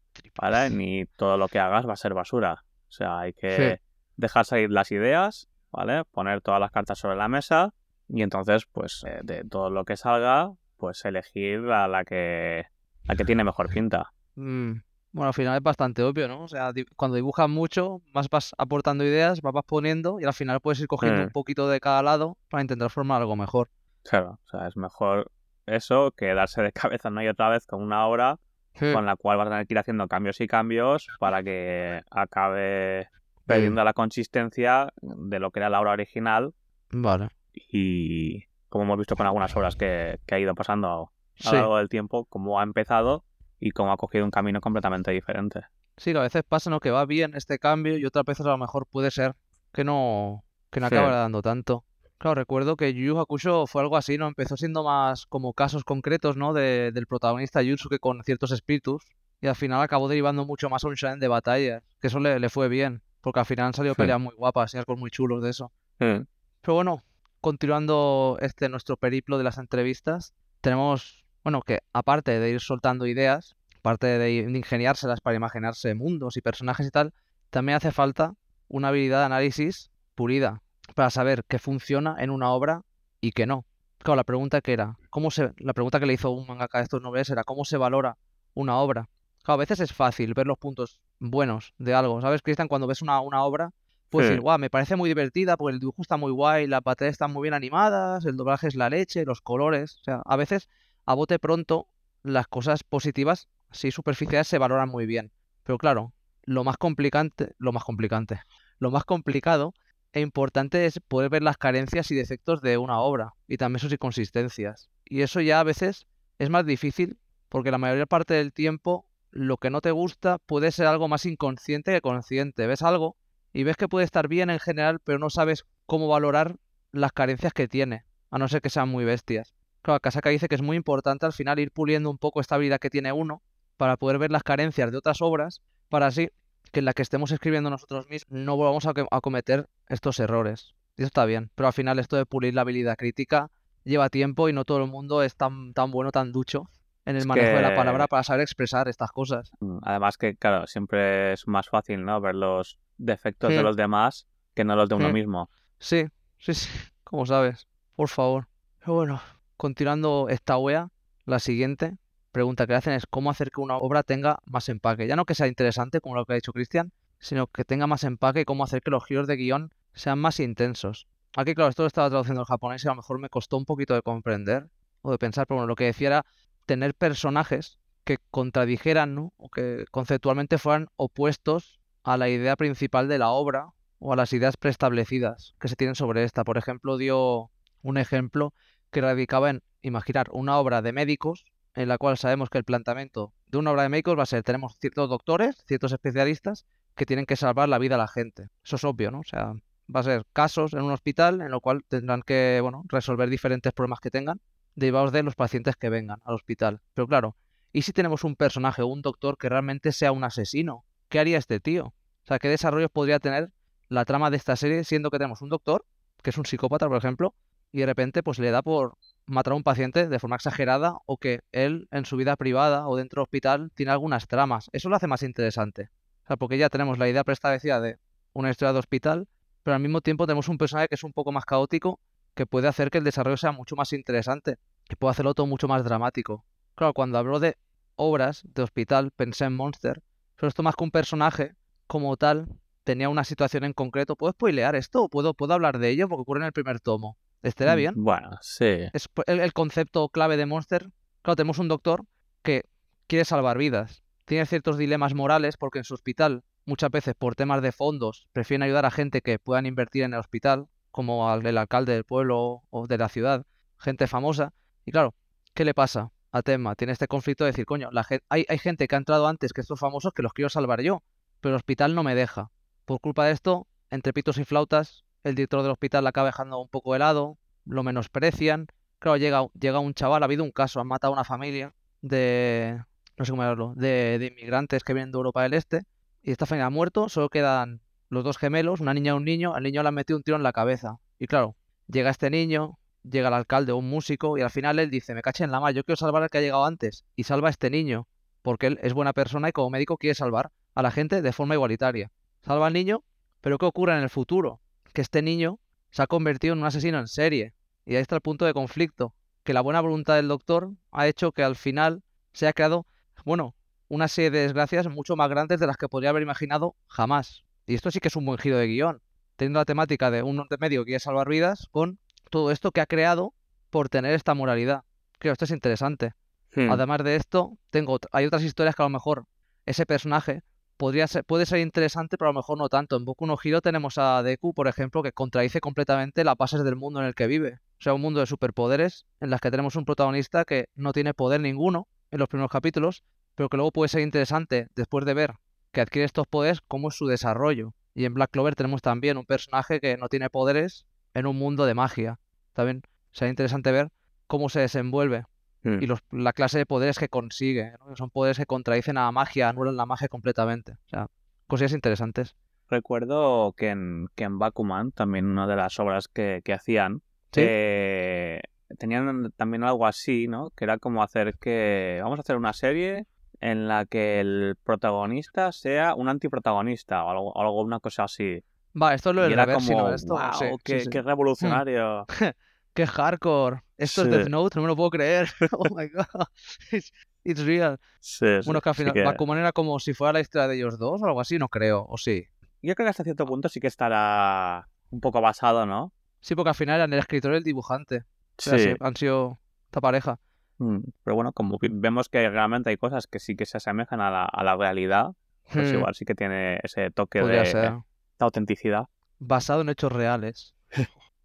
¿vale? Ni todo lo que hagas va a ser basura. O sea, hay que dejar salir las ideas, ¿vale? Poner todas las cartas sobre la mesa y entonces, pues, eh, de todo lo que salga, pues elegir a la que, la que tiene mejor pinta. Mm, bueno, al final es bastante obvio, ¿no? O sea, cuando dibujas mucho, más vas aportando ideas, vas, poniendo y al final puedes ir cogiendo un mm. poquito de cada lado para intentar formar algo mejor. Claro, o sea, es mejor eso que darse de cabeza no y otra vez con una obra con la cual vas a tener que ir haciendo cambios y cambios para que acabe perdiendo la consistencia de lo que era la obra original. Vale. Y, como hemos visto con algunas obras que, ha ido pasando a, lo largo del tiempo, cómo ha empezado y cómo ha cogido un camino completamente diferente. Sí, a veces pasa ¿no? que va bien este cambio y otras veces a lo mejor puede ser que no, que no acaba dando tanto. Claro, recuerdo que Yu Yu Hakusho fue algo así, ¿no? Empezó siendo más como casos concretos, ¿no? De, del protagonista Yusuke con ciertos espíritus. Y al final acabó derivando mucho más a un shonen de batallas. Que eso le, fue bien. Porque al final han salido peleas muy guapas y algo muy chulos de eso. Pero bueno, continuando este nuestro periplo de las entrevistas, tenemos, bueno, que aparte de ir soltando ideas, aparte de, de ingeniárselas para imaginarse mundos y personajes y tal, también hace falta una habilidad de análisis pulida para saber qué funciona en una obra y qué no. Claro, la pregunta que era, ¿cómo se, la pregunta que le hizo un mangaka a estos noveles era cómo se valora una obra. Claro, a veces es fácil ver los puntos buenos de algo, ¿sabes, Cristian? Cuando ves una, una obra, pues decir, guau, me parece muy divertida porque el dibujo está muy guay, las batallas están muy bien animadas, el doblaje es la leche, los colores. O sea, a veces, a bote pronto, las cosas positivas, sí superficiales, se valoran muy bien. Pero claro, lo más complicante, lo más complicante, lo más complicado e importante es poder ver las carencias y defectos de una obra y también sus inconsistencias. Y eso ya a veces es más difícil porque la mayor parte del tiempo lo que no te gusta puede ser algo más inconsciente que consciente. Ves algo y ves que puede estar bien en general, pero no sabes cómo valorar las carencias que tiene, a no ser que sean muy bestias. Claro, Casaka dice que es muy importante al final ir puliendo un poco esta habilidad que tiene uno para poder ver las carencias de otras obras, para así que en la que estemos escribiendo nosotros mismos no volvamos a, cometer estos errores. Y eso está bien, pero al final esto de pulir la habilidad crítica lleva tiempo y no todo el mundo es tan, tan bueno, tan ducho en el manejo de la palabra para saber expresar estas cosas. Mm, además que, claro, siempre es más fácil, ¿no? Ver los defectos de los demás que no los de uno mismo. Sí, sí, sí, como sabes. Por favor. Pero bueno, continuando esta wea, la siguiente, pregunta que hacen es cómo hacer que una obra tenga más empaque. Ya no que sea interesante, como lo que ha dicho Cristian, sino que tenga más empaque y cómo hacer que los giros de guion sean más intensos. Aquí, claro, esto lo estaba traduciendo al japonés y a lo mejor me costó un poquito de comprender o de pensar, pero bueno, lo que decía era tener personajes que contradijeran, ¿no? O que conceptualmente fueran opuestos a la idea principal de la obra o a las ideas preestablecidas que se tienen sobre esta. Por ejemplo, dio un ejemplo que radicaba en imaginar una obra de médicos en la cual sabemos que el planteamiento de una obra de médicos va a ser, tenemos ciertos doctores, ciertos especialistas que tienen que salvar la vida a la gente. Eso es obvio, ¿no? O sea, va a ser casos en un hospital en lo cual tendrán que, bueno, resolver diferentes problemas que tengan derivados de los pacientes que vengan al hospital. Pero claro, ¿y si tenemos un personaje o un doctor que realmente sea un asesino? ¿Qué haría este tío? O sea, ¿qué desarrollos podría tener la trama de esta serie siendo que tenemos un doctor, que es un psicópata, por ejemplo, y de repente pues le da por matar a un paciente de forma exagerada o que él en su vida privada o dentro del hospital tiene algunas tramas. Eso lo hace más interesante. O sea, porque ya tenemos la idea preestablecida de una historia de hospital, pero al mismo tiempo tenemos un personaje que es un poco más caótico, que puede hacer que el desarrollo sea mucho más interesante, que puede hacerlo todo mucho más dramático. Claro, cuando hablo de obras de hospital, pensé en Monster, pero esto más que un personaje como tal tenía una situación en concreto. ¿Puedo spoilear esto? ¿Puedo, ¿Puedo hablar de ello? Porque ocurre en el primer tomo. ¿Estará mm, bien? Bueno, sí. Es el, concepto clave de Monster. Claro, tenemos un doctor que quiere salvar vidas. Tiene ciertos dilemas morales porque en su hospital, muchas veces por temas de fondos, prefieren ayudar a gente que puedan invertir en el hospital, como al el alcalde del pueblo o de la ciudad, gente famosa. Y claro, ¿qué le pasa a Tema? Tiene este conflicto de decir, coño, la hay, hay gente que ha entrado antes que estos famosos que los quiero salvar yo, pero el hospital no me deja. Por culpa de esto, entre pitos y flautas, el director del hospital la acaba dejando un poco helado, lo menosprecian. Claro, llega, llega un chaval, ha habido un caso, han matado a una familia de, no sé cómo llamarlo, de, de inmigrantes que vienen de Europa del Este, y esta familia ha muerto, solo quedan los dos gemelos, una niña y un niño, al niño le han metido un tiro en la cabeza. Y claro, llega este niño, llega el alcalde o un músico, y al final él dice, me caché en la mar, yo quiero salvar al que ha llegado antes, y salva a este niño, porque él es buena persona y como médico quiere salvar a la gente de forma igualitaria. Salva al niño, pero ¿qué ocurre en el futuro? Que este niño se ha convertido en un asesino en serie. Y ahí está el punto de conflicto, que la buena voluntad del doctor ha hecho que al final se haya creado, bueno, una serie de desgracias mucho más grandes de las que podría haber imaginado jamás. Y esto sí que es un buen giro de guion, teniendo la temática de un norte medio que quiere salvar vidas con todo esto que ha creado por tener esta moralidad. Creo esto es interesante. Hmm. Además de esto, tengo hay otras historias que a lo mejor ese personaje podría ser, puede ser interesante, pero a lo mejor no tanto. En Boku no Hero tenemos a Deku, por ejemplo, que contradice completamente las bases del mundo en el que vive. O sea, un mundo de superpoderes en las que tenemos un protagonista que no tiene poder ninguno en los primeros capítulos, pero que luego puede ser interesante después de ver que adquiere estos poderes, cómo es su desarrollo. Y en Black Clover tenemos también un personaje que no tiene poderes en un mundo de magia. También será interesante ver cómo se desenvuelve Mm. y los, la clase de poderes que consigue. Son poderes que contradicen a la magia, anulan la magia completamente. O sea, cosas interesantes. Recuerdo que en, que en Bakuman, también una de las obras que, que hacían, Sí. eh, tenían también algo así, ¿no? Que era como hacer que... Vamos a hacer una serie en la que el protagonista sea un antiprotagonista o algo, algo una cosa así. Va, esto es lo del como, ¿no? Esto, wow, sí, sí, qué, sí. qué revolucionario. Qué hardcore. Esto es. Death Note, no me lo puedo creer. Oh my god. It's, it's real. Sí, Bueno, que al sí final, que- Bakuman era como si fuera la historia de ellos dos o algo así, no creo, o sí. Yo creo que hasta cierto punto sí que estará un poco basado, ¿no? Sí, porque al final eran el escritor y el dibujante. O sea, Sí. han sido esta pareja. Mm, Pero bueno, como vemos que realmente hay cosas que sí que se asemejan a la, a la realidad, pues Hmm, igual sí que tiene ese toque podría de, ser. de autenticidad. Basado en hechos reales.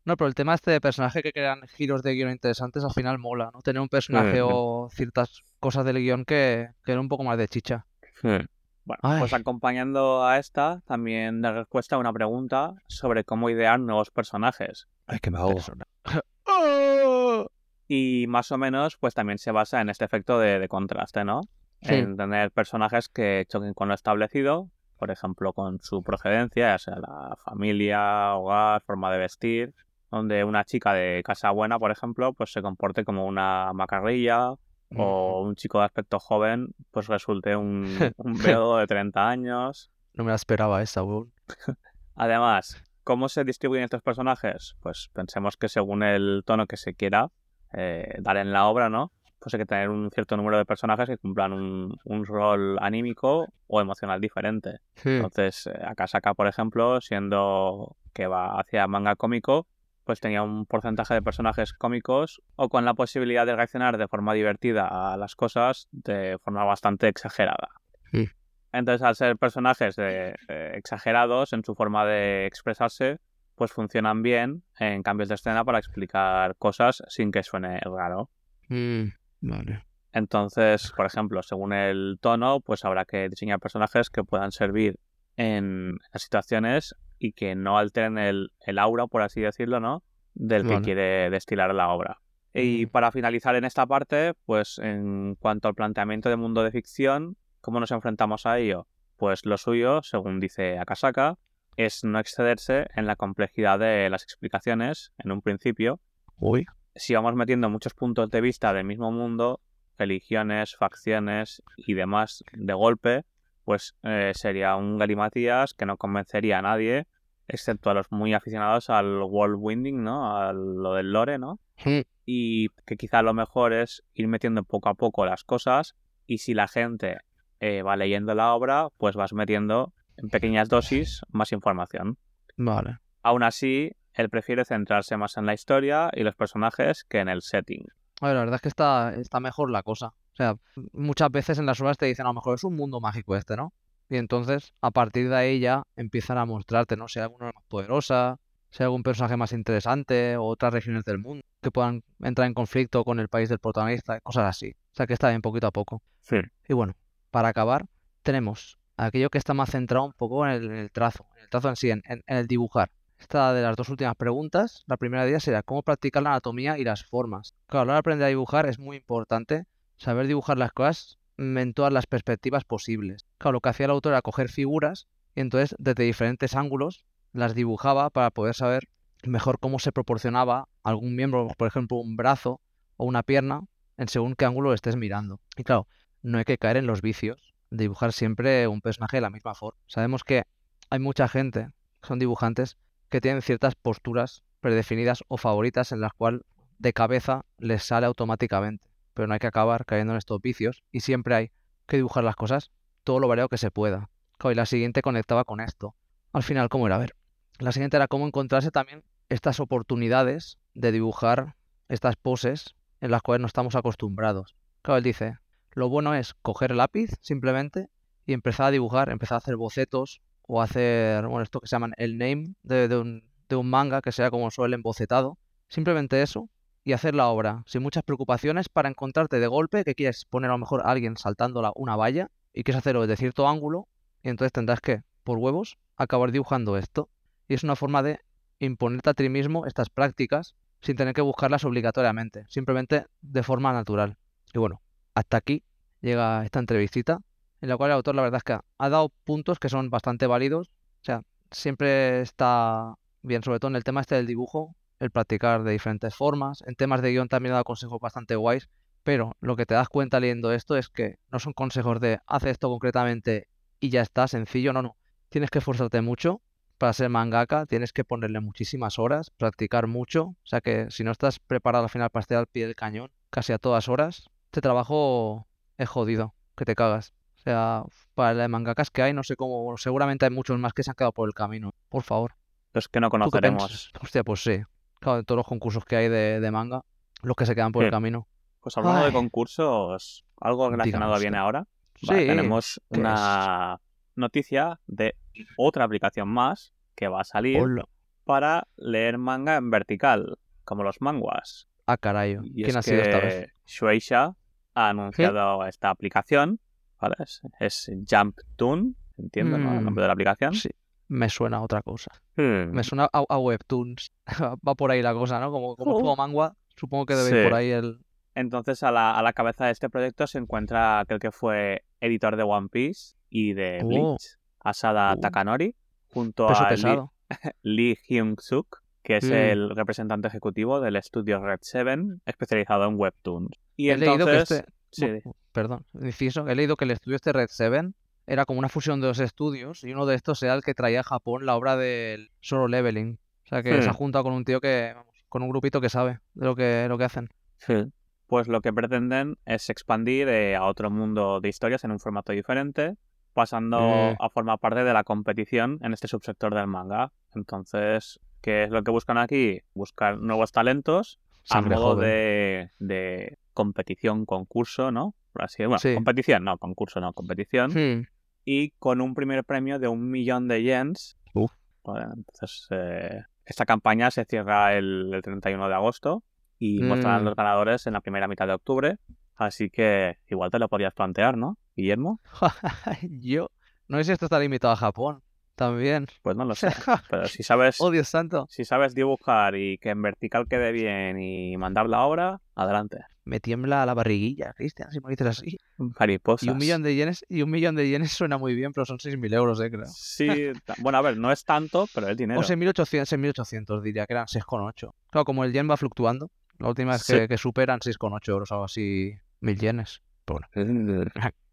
No, pero el tema este de personaje que crean giros de guion interesantes al final mola, ¿no? Tener un personaje o ciertas cosas del guion que, que den un poco más de chicha. Hmm. Bueno, pues acompañando a esta, también da respuesta a una pregunta sobre cómo idear nuevos personajes. Ay, que me ahogo. ¡Oh! Y más o menos, pues también se basa en este efecto de, de contraste, ¿no? Sí. En tener personajes que choquen con lo establecido, por ejemplo, con su procedencia, ya sea la familia, hogar, forma de vestir, donde una chica de casa buena, por ejemplo, pues se comporte como una macarrilla, o un chico de aspecto joven, pues resulte un, un beodo de 30 años. No me la esperaba esa, weón. Además, ¿cómo se distribuyen estos personajes? Pues pensemos que según el tono que se quiera eh, dar en la obra, ¿no? Pues hay que tener un cierto número de personajes que cumplan un, un rol anímico o emocional diferente. Sí. Entonces, eh, Akasaka, por ejemplo, siendo que va hacia manga cómico, pues tenía un porcentaje de personajes cómicos o con la posibilidad de reaccionar de forma divertida a las cosas de forma bastante exagerada. Entonces, al ser personajes de- eh, exagerados en su forma de expresarse, pues funcionan bien en cambios de escena para explicar cosas sin que suene raro. Mm, vale. Entonces, por ejemplo, según el tono, pues habrá que diseñar personajes que puedan servir en las situaciones y que no alteren el, el aura, por así decirlo, ¿no? Del que quiere destilar la obra. Y Mm. para finalizar en esta parte, pues en cuanto al planteamiento de mundo de ficción, ¿cómo nos enfrentamos a ello? Pues lo suyo, según dice Akasaka, es no excederse en la complejidad de las explicaciones en un principio, Uy. si vamos metiendo muchos puntos de vista del mismo mundo, religiones, facciones y demás de golpe, pues eh, sería un galimatías que no convencería a nadie, excepto a los muy aficionados al world winding, ¿no? A lo del lore, ¿no? Mm, Y que quizá lo mejor es ir metiendo poco a poco las cosas y si la gente eh, va leyendo la obra, pues vas metiendo en pequeñas dosis más información. Vale. Aún así, él prefiere centrarse más en la historia y los personajes que en el setting. A ver, la verdad es que está, está mejor la cosa. Sea, muchas veces en las obras te dicen a lo mejor es un mundo mágico este, ¿no? Y entonces, a partir de ahí ya empiezan a mostrarte, ¿no? Si hay alguna más poderosa, si hay algún personaje más interesante, o otras regiones del mundo que puedan entrar en conflicto con el país del protagonista, cosas así. O sea, que está bien poquito a poco. Sí. Y bueno, para acabar, tenemos aquello que está más centrado un poco en el, en el trazo, en el trazo en sí, en, en- el dibujar. Esta de las dos últimas preguntas, la primera de ellas sería cómo practicar la anatomía y las formas. Claro, a la hora de aprender a dibujar es muy importante saber dibujar las cosas en todas las perspectivas posibles. Claro, lo que hacía el autor era coger figuras y entonces desde diferentes ángulos las dibujaba para poder saber mejor cómo se proporcionaba algún miembro, por ejemplo, un brazo o una pierna, en según qué ángulo lo estés mirando. Y claro, no hay que caer en los vicios dibujar siempre un personaje de la misma forma. Sabemos que hay mucha gente, son dibujantes, que tienen ciertas posturas predefinidas o favoritas en las cuales de cabeza les sale automáticamente. Pero no hay que acabar cayendo en estos vicios y siempre hay que dibujar las cosas todo lo variado que se pueda. Y la siguiente conectaba con esto. Al final, ¿cómo era? A ver, la siguiente era cómo encontrarse también estas oportunidades de dibujar estas poses en las cuales no estamos acostumbrados. Claro, él dice, lo bueno es coger lápiz simplemente y empezar a dibujar, empezar a hacer bocetos o hacer, bueno, esto que se llaman el name de, un, de un manga, que sea como suele embocetado. Simplemente eso y hacer la obra sin muchas preocupaciones para encontrarte de golpe que quieres poner a lo mejor a alguien saltando la- una valla y quieres hacerlo desde cierto ángulo y entonces tendrás que, por huevos, acabar dibujando esto. Y es una forma de imponerte a ti mismo estas prácticas sin tener que buscarlas obligatoriamente, simplemente de forma natural. Y bueno, hasta aquí llega esta entrevistita, en la cual el autor la verdad es que ha dado puntos que son bastante válidos. O sea, siempre está bien, sobre todo en el tema este del dibujo, el practicar de diferentes formas. En temas de guion también he dado consejos bastante guays, pero lo que te das cuenta leyendo esto es que no son consejos de haz esto concretamente y ya está, sencillo, no, no. Tienes que esforzarte mucho para ser mangaka, tienes que ponerle muchísimas horas, practicar mucho, o sea que si no estás preparado al final para estar al pie del cañón, casi a todas horas, este trabajo es jodido, que te cagas. O sea, para las mangakas que hay, no sé cómo, seguramente hay muchos más que se han quedado por el camino. Por favor. Los que no ¿Tú qué conoceremos. Hostia, pues sí. Claro, de todos los concursos que hay de, de manga, los que se quedan por el camino. Pues hablando de concursos, algo relacionado viene ahora. Sí, tenemos una noticia de otra aplicación más que va a salir Hola. para leer manga en vertical, como los manguas. Ah, carayo. Y ¿Quién es ha sido esta vez? Shueisha ha anunciado esta aplicación, ¿vale? Es, es Jump Toon, entiendo, ¿no? El Mm, nombre de la aplicación. Sí, me suena a otra cosa. Hmm, Me suena a, a Webtoons. Va por ahí la cosa, ¿no? Como, como Oh. todo manga, supongo que debe ir por ahí el... Entonces, a la, a la cabeza de este proyecto se encuentra aquel que fue editor de One Piece y de Oh. Bleach, Asada Oh. Takanori, junto Peso a Lee, pesado. Lee Hyung-suk, que es Mm. el representante ejecutivo del estudio Red Seven, especializado en webtoons. Y He leído que entonces, este... sí, perdón, inciso. He leído que el estudio este Red Seven era como una fusión de dos estudios y uno de estos era el que traía a Japón la obra del Solo Leveling. O sea que se ha juntado con un tío que, vamos, con un grupito que sabe de lo que, lo que hacen. sí. pues lo que pretenden es expandir eh, a otro mundo de historias en un formato diferente, pasando Eh. a formar parte de la competición en este subsector del manga. Entonces, ¿qué es lo que buscan aquí? Buscar nuevos talentos a Sangre modo joven. de, de competición, concurso, ¿no? Así, bueno, Sí. competición, no, concurso, no, competición. Hmm. Y con un primer premio de un millón de yens. Uf. Vale, entonces, eh, esta campaña se cierra el, el 31 de agosto y mostrarán Mm. los ganadores en la primera mitad de octubre. Así que igual te lo podrías plantear, ¿no, Guillermo? Yo no sé si esto está limitado a Japón también. Pues no lo sé. Pero si sabes, Oh, Dios santo. si sabes dibujar y que en vertical quede bien y mandar la obra, adelante. Me tiembla la barriguilla, Cristian, si me dices así. Mariposas. Y un millón de yenes, y un millón de yenes suena muy bien, pero son 6.000 euros, eh, creo. Sí, bueno, a ver, no es tanto, pero es dinero. O 6.800, 6.800 diría, que eran 6,8. Claro, como el yen va fluctuando, la última vez Sí. que, que superan 6,8 euros, algo así, mil yenes. Pero bueno,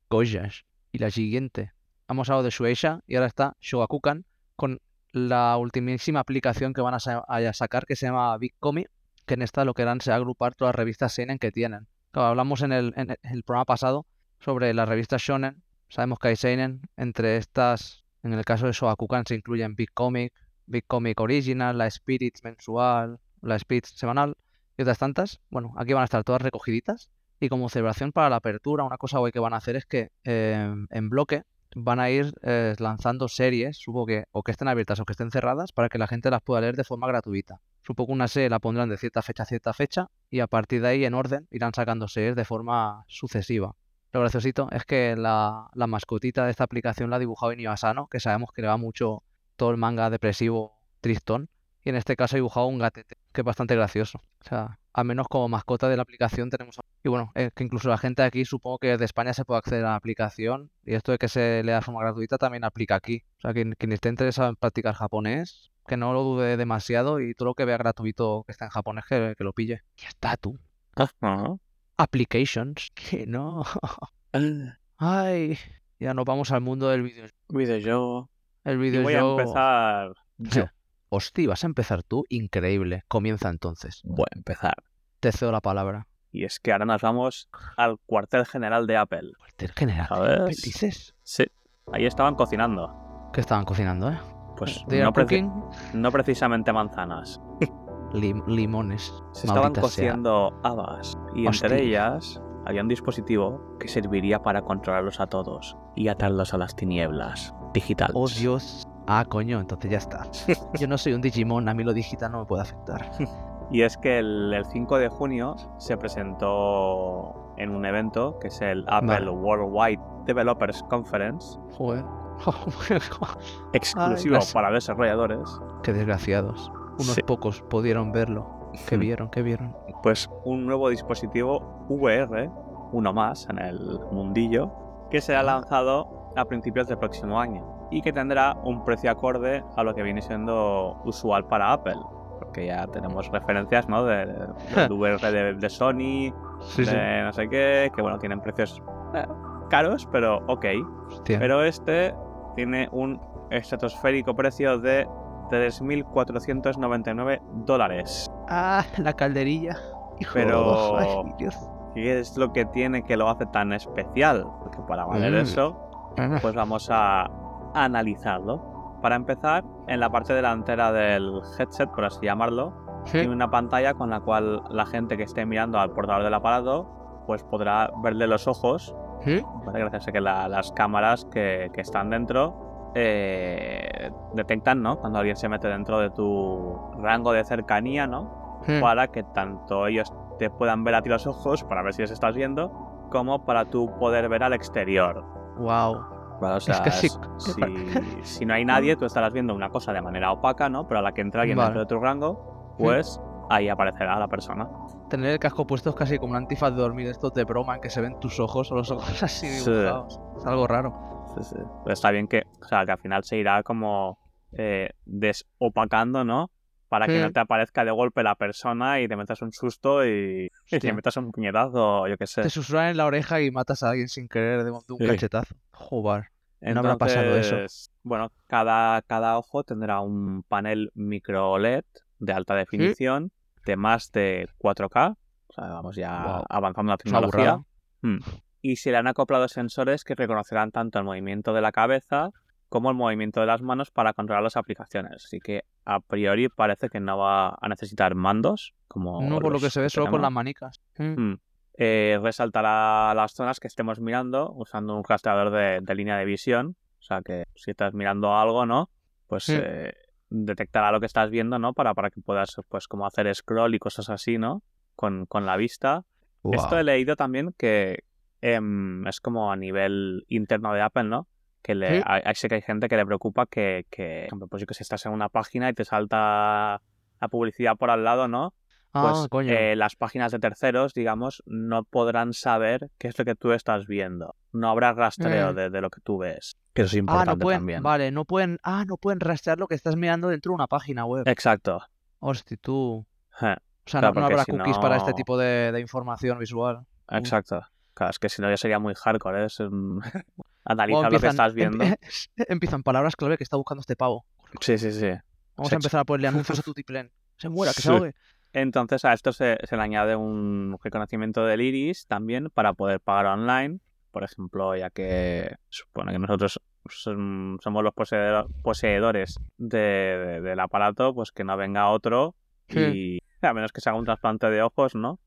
cosas. Y la siguiente. Hemos hablado de Shueisha y ahora está Shogakukan con la ultimísima aplicación que van a, sa- a sacar que se llama Big Comic, que en esta lo que harán será agrupar todas las revistas Seinen que tienen. Hablamos en el, en el programa pasado sobre las revistas Shonen. Sabemos que hay Seinen. Entre estas, en el caso de Shogakukan se incluyen Big Comic, Big Comic Original, la Spirit mensual, la Spirit semanal y otras tantas. Bueno, aquí van a estar todas recogiditas. Y como celebración para la apertura, una cosa guay que van a hacer es que eh, en bloque van a ir eh, lanzando series, supongo que o que estén abiertas o que estén cerradas, para que la gente las pueda leer de forma gratuita. Supongo que una serie la pondrán de cierta fecha a cierta fecha y a partir de ahí, en orden, irán sacando series de forma sucesiva. Lo graciosito es que la, la mascotita de esta aplicación la ha dibujado Inio Asano, que sabemos que le va mucho todo el manga depresivo tristón. Y en este caso ha dibujado un gatete, que es bastante gracioso. O sea, al menos como mascota de la aplicación tenemos... Y bueno, es que incluso la gente aquí supongo que de España se puede acceder a la aplicación. Y esto de que se lea de forma gratuita también aplica aquí. O sea, quien, quien esté interesado en practicar japonés, que no lo dude demasiado y todo lo que vea gratuito que está en japonés, que, que lo pille. Ya está tú. Ajá. Applications. Que no. Ay, ya nos vamos al mundo del video. Videojuego. El Y video voy a empezar yo. Hostia, vas a empezar tú. Increíble. Comienza entonces. Voy a empezar. Te cedo la palabra. Y es que ahora nos vamos al cuartel general de Apple. Cuartel general. ¿Sabes? dices? Sí. Ahí estaban cocinando. ¿Qué estaban cocinando, eh? Pues no, preci- cooking no precisamente manzanas. lim- limones. Se estaban Maldita sea. cociendo habas. Y Hostia. entre ellas había un dispositivo que serviría para controlarlos a todos y atarlos a las tinieblas digitales. Oh, Dios. Ah, coño, entonces ya está. Yo no soy un Digimon, a mí lo digital no me puede afectar. Y es que el, el 5 de junio se presentó en un evento que es el Apple Vale. Worldwide Developers Conference, Joder. exclusivo las- para desarrolladores. Qué desgraciados. Unos Sí. pocos pudieron verlo. ¿Qué vieron? ¿Qué vieron? Pues un nuevo dispositivo VR, uno más en el mundillo, que será lanzado a principios del próximo año y que tendrá un precio acorde a lo que viene siendo usual para Apple. que ya tenemos referencias, ¿no? De, de, VR de, de Sony, Sí, sí. no sé qué, que bueno, tienen precios eh, caros, pero ok. Hostia. Pero este tiene un estratosférico precio de 3.499 dólares. Ah, la calderilla. Hijo, Pero- ay, Dios. ¿Qué es lo que tiene que lo hace tan especial? Porque para valer Mm. eso, Ah, pues vamos a analizarlo. Para empezar, en la parte delantera del headset, por así llamarlo, sí. tiene una pantalla con la cual la gente que esté mirando al portador del aparato pues podrá verle los ojos, Sí. gracias a que la- las cámaras que, que están dentro eh, detectan ¿no? cuando alguien se mete dentro de tu rango de cercanía, ¿no? Sí. para que tanto ellos te puedan ver a ti los ojos para ver si les estás viendo, como para tú poder ver al exterior. Wow. Vale, o Es que sí. si, si no hay nadie, tú estarás viendo una cosa de manera opaca, ¿no? Pero a la que entre alguien Vale. dentro de tu rango, pues ahí aparecerá la persona. Tener el casco puesto es casi como un antifaz de dormir estos de broma en que se ven tus ojos o los ojos así Sí. dibujados. Es algo raro. Sí, sí. Pero está bien que, o sea, que al final se irá como eh, desopacando, ¿no? Para que no te aparezca de golpe la persona y te metas un susto y, y te metas un puñetazo yo qué sé. Te susurran en la oreja y matas a alguien sin querer de, un cachetazo. Joder. no habrá pasado eso. Entonces, Bueno, cada, cada ojo tendrá un panel micro LED de alta definición de más de 4K. O sea, vamos ya avanzando la tecnología. Mm. Y se le han acoplado sensores que reconocerán tanto el movimiento de la cabeza como el movimiento de las manos para controlar las aplicaciones. Así que a priori parece que no va a necesitar mandos. Como No, por lo que se ve, solo con las manicas. Mm. Mm. Eh, resaltará las zonas que estemos mirando usando un rastreador de, de línea de visión. O sea que si estás mirando algo, ¿no? Pues Sí. eh, detectará lo que estás viendo, ¿no? Para, para que puedas, pues, como hacer scroll y cosas así, ¿no? Con, con la vista. Esto he leído también que em, es como a nivel interno de Apple, ¿no? Que le, Sí. hay, hay- sé que hay gente que le preocupa que, que, por ejemplo, pues yo que sé, estás en una página y te salta la publicidad por al lado, ¿no? Ah, Pues coño. eh, las páginas de terceros, digamos, no podrán saber qué es lo que tú estás viendo. No habrá rastreo Mm. de, de lo que tú ves. Que eso es ah, importante no pueden. también. Vale, no pueden. Ah, no pueden rastrear lo que estás mirando dentro de una página web. Exacto. Hostia, tú. O sea, Claro, no, no habrá si cookies para este tipo de, de información visual. Exacto. Claro, es que si no ya sería muy hardcore, ¿eh? Analizar lo que estás viendo. em- empiezan palabras clave que está buscando este pavo. Sí, sí, sí. Vamos a empezar a ponerle anuncios a tu tiplén. Se muera, que se Sí. ahogue. Entonces a esto se, se le añade un reconocimiento del iris también para poder pagar online. Por ejemplo, ya que supone que nosotros som- somos los poseedor- poseedores de- de- del aparato, pues que no venga otro y a menos que se haga un trasplante de ojos, ¿no?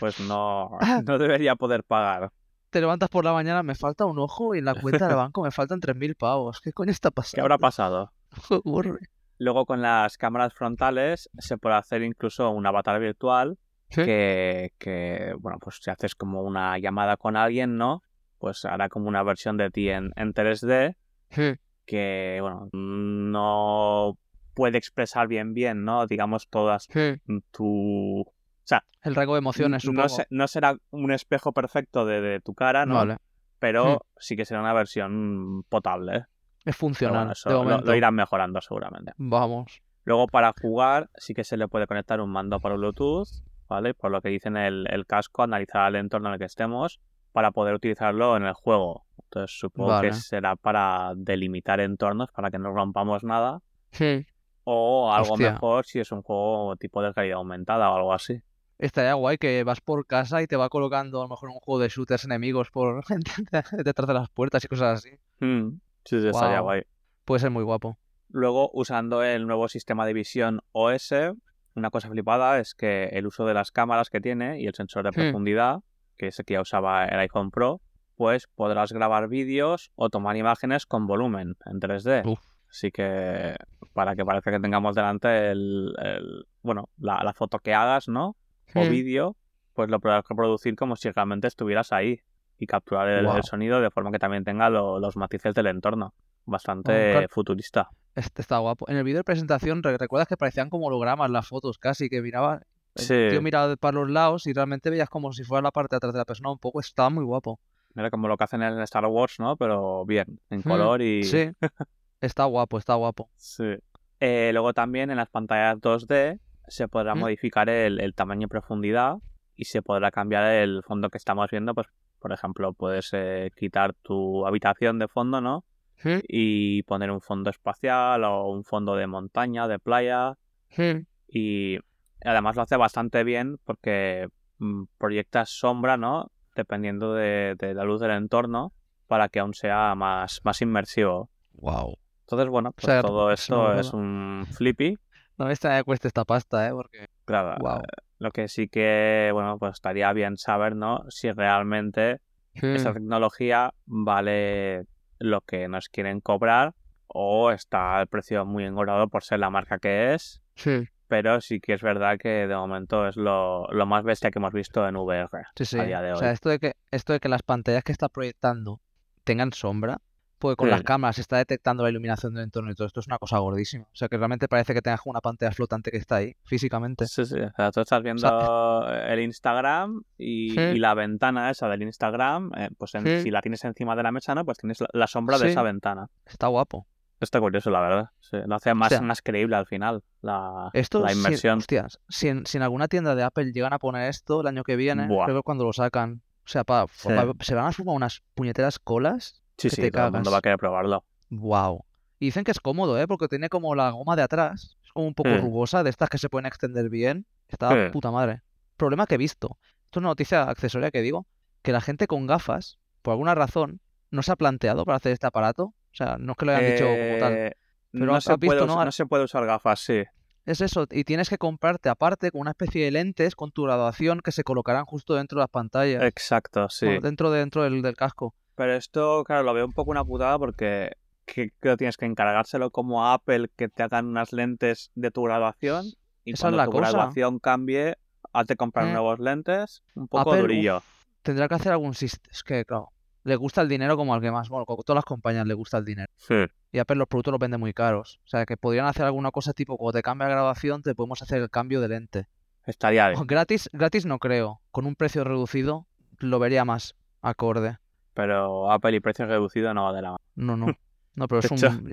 Pues no, no debería poder pagar. Te levantas por la mañana, me falta un ojo y en la cuenta del banco me faltan 3.000 pavos. ¿Qué coño está pasando? ¿Qué habrá pasado? ¿Qué ocurre? Luego con las cámaras frontales se puede hacer incluso un avatar virtual Sí. que, que, bueno, pues si haces como una llamada con alguien, ¿no? Pues hará como una versión de ti en, en 3D Sí. que, bueno, no puede expresar bien bien, ¿no? Digamos todas Sí. tu... El rango de emociones, supongo. no, se- no será un espejo perfecto de, de tu cara, ¿no? Vale. Pero sí que será una versión potable. Es funcional, bueno, eso de lo- momento. lo irán mejorando seguramente. Vamos. Luego para jugar sí que se le puede conectar un mando por Bluetooth, ¿vale? Por lo que dicen el, el casco, analizar el entorno en el que estemos para poder utilizarlo en el juego. Entonces supongo Vale. que será para delimitar entornos, para que no rompamos nada. Sí. O algo Hostia. mejor si es un juego tipo de realidad aumentada o algo así. Estaría guay que vas por casa y te va colocando a lo mejor un juego de shooters enemigos por detrás de las puertas y cosas así. Mm, sí, sí, estaría guay. Puede ser muy guapo. Luego, usando el nuevo sistema de visión OS, una cosa flipada es que el uso de las cámaras que tiene y el sensor de Hmm. profundidad, que es el que ya usaba el iPhone Pro, pues podrás grabar vídeos o tomar imágenes con volumen en 3D. Uf. Así que para que parezca que tengamos delante el, el- bueno, la, la foto que hagas, ¿no? O Sí. vídeo, pues lo podrás reproducir como si realmente estuvieras ahí y capturar el, sonido de forma que también tenga lo- los matices del entorno. Bastante claro. futurista. Este está guapo. En el vídeo de presentación, ¿re- ¿recuerdas que parecían como hologramas las fotos casi? Que miraba. El Sí. tío miraba para los lados y realmente veías como si fuera la parte de atrás de la persona un poco. Estaba muy guapo. Era como lo que hacen en Star Wars, ¿no? Pero bien, en Mm, color y... Sí. Está guapo, está guapo. Sí. Eh, luego también en las pantallas 2D se podrá ¿Mm? modificar el, el tamaño y profundidad y se podrá cambiar el fondo que estamos viendo. Pues, por ejemplo, puedes eh, quitar tu habitación de fondo, ¿no? Y poner un fondo espacial o un fondo de montaña, de playa. Y además lo hace bastante bien porque mm, proyecta sombra, ¿no? Dependiendo de, de la luz del entorno para que aún sea más, más inmersivo. Wow. Entonces, bueno, pues sea, todo esto es un flippy. No me extraña que cueste esta pasta, ¿eh? Porque, Claro, wow. Lo que sí que, bueno, pues estaría bien saber, ¿no? Si realmente esa Mm. tecnología vale lo que nos quieren cobrar o está el precio muy engordado por ser la marca que es. Sí, Pero sí que es verdad que de momento es lo, lo más bestia que hemos visto en VR sí, sí. a día de O hoy. sea, esto de que, esto de que las pantallas que está proyectando tengan sombra, porque con las cámaras está detectando la iluminación del entorno y todo esto es una cosa gordísima. O sea, que realmente parece que tengas una pantalla flotante que está ahí, físicamente. Sí, sí. O sea, tú estás viendo el Instagram y, Sí. y la ventana esa del Instagram, eh, pues en- Sí. si la tienes encima de la mesa, ¿no? Pues tienes la, la sombra de esa ventana. Está guapo. Está curioso, la verdad. Sí, lo hace más, sea, más creíble al final, la, Esto, la si- inmersión. hostias, si en, si en alguna tienda de Apple llegan a poner esto el año que viene, Buah. creo que cuando lo sacan, o sea, pa- Sí. pa- se van a formar unas puñeteras colas Sí, que sí, te todo el mundo va a querer probarlo. Wow. Y dicen que es cómodo, ¿eh? Porque tiene como la goma de atrás. Es como un poco Sí. rugosa, de estas que se pueden extender bien. Está Sí. puta madre. Problema que he visto. Esto es una noticia accesoria que digo. Que la gente con gafas, por alguna razón, no se ha planteado para hacer este aparato. O sea, no es que lo hayan dicho como tal. Eh, Pero no, has- se has visto, puede, ¿no? no se puede usar gafas, sí. Es eso. Y tienes que comprarte aparte con una especie de lentes con tu graduación que se colocarán justo dentro de las pantallas. Exacto, sí. Bueno, dentro, de- dentro del, del casco. Pero esto, claro, lo veo un poco una putada porque que, que tienes que encargárselo como a Apple que te hagan unas lentes de tu graduación y Esa es cuando la tu cosa. graduación cambie, hazte comprar Mm. nuevos lentes, un poco Apple, durillo. uf, tendrá que hacer algún sistema. Es que, claro, le gusta el dinero como al que más. Bueno, todas las compañías le gusta el dinero. Sí. Y Apple los productos los vende muy caros. O sea, que podrían hacer alguna cosa tipo, cuando te cambia la graduación, te podemos hacer el cambio de lente. Estaría bien. Gratis, gratis no creo. Con un precio reducido lo vería más acorde. Pero Apple y precio reducido no va de la mano. No, no. No, pero es un...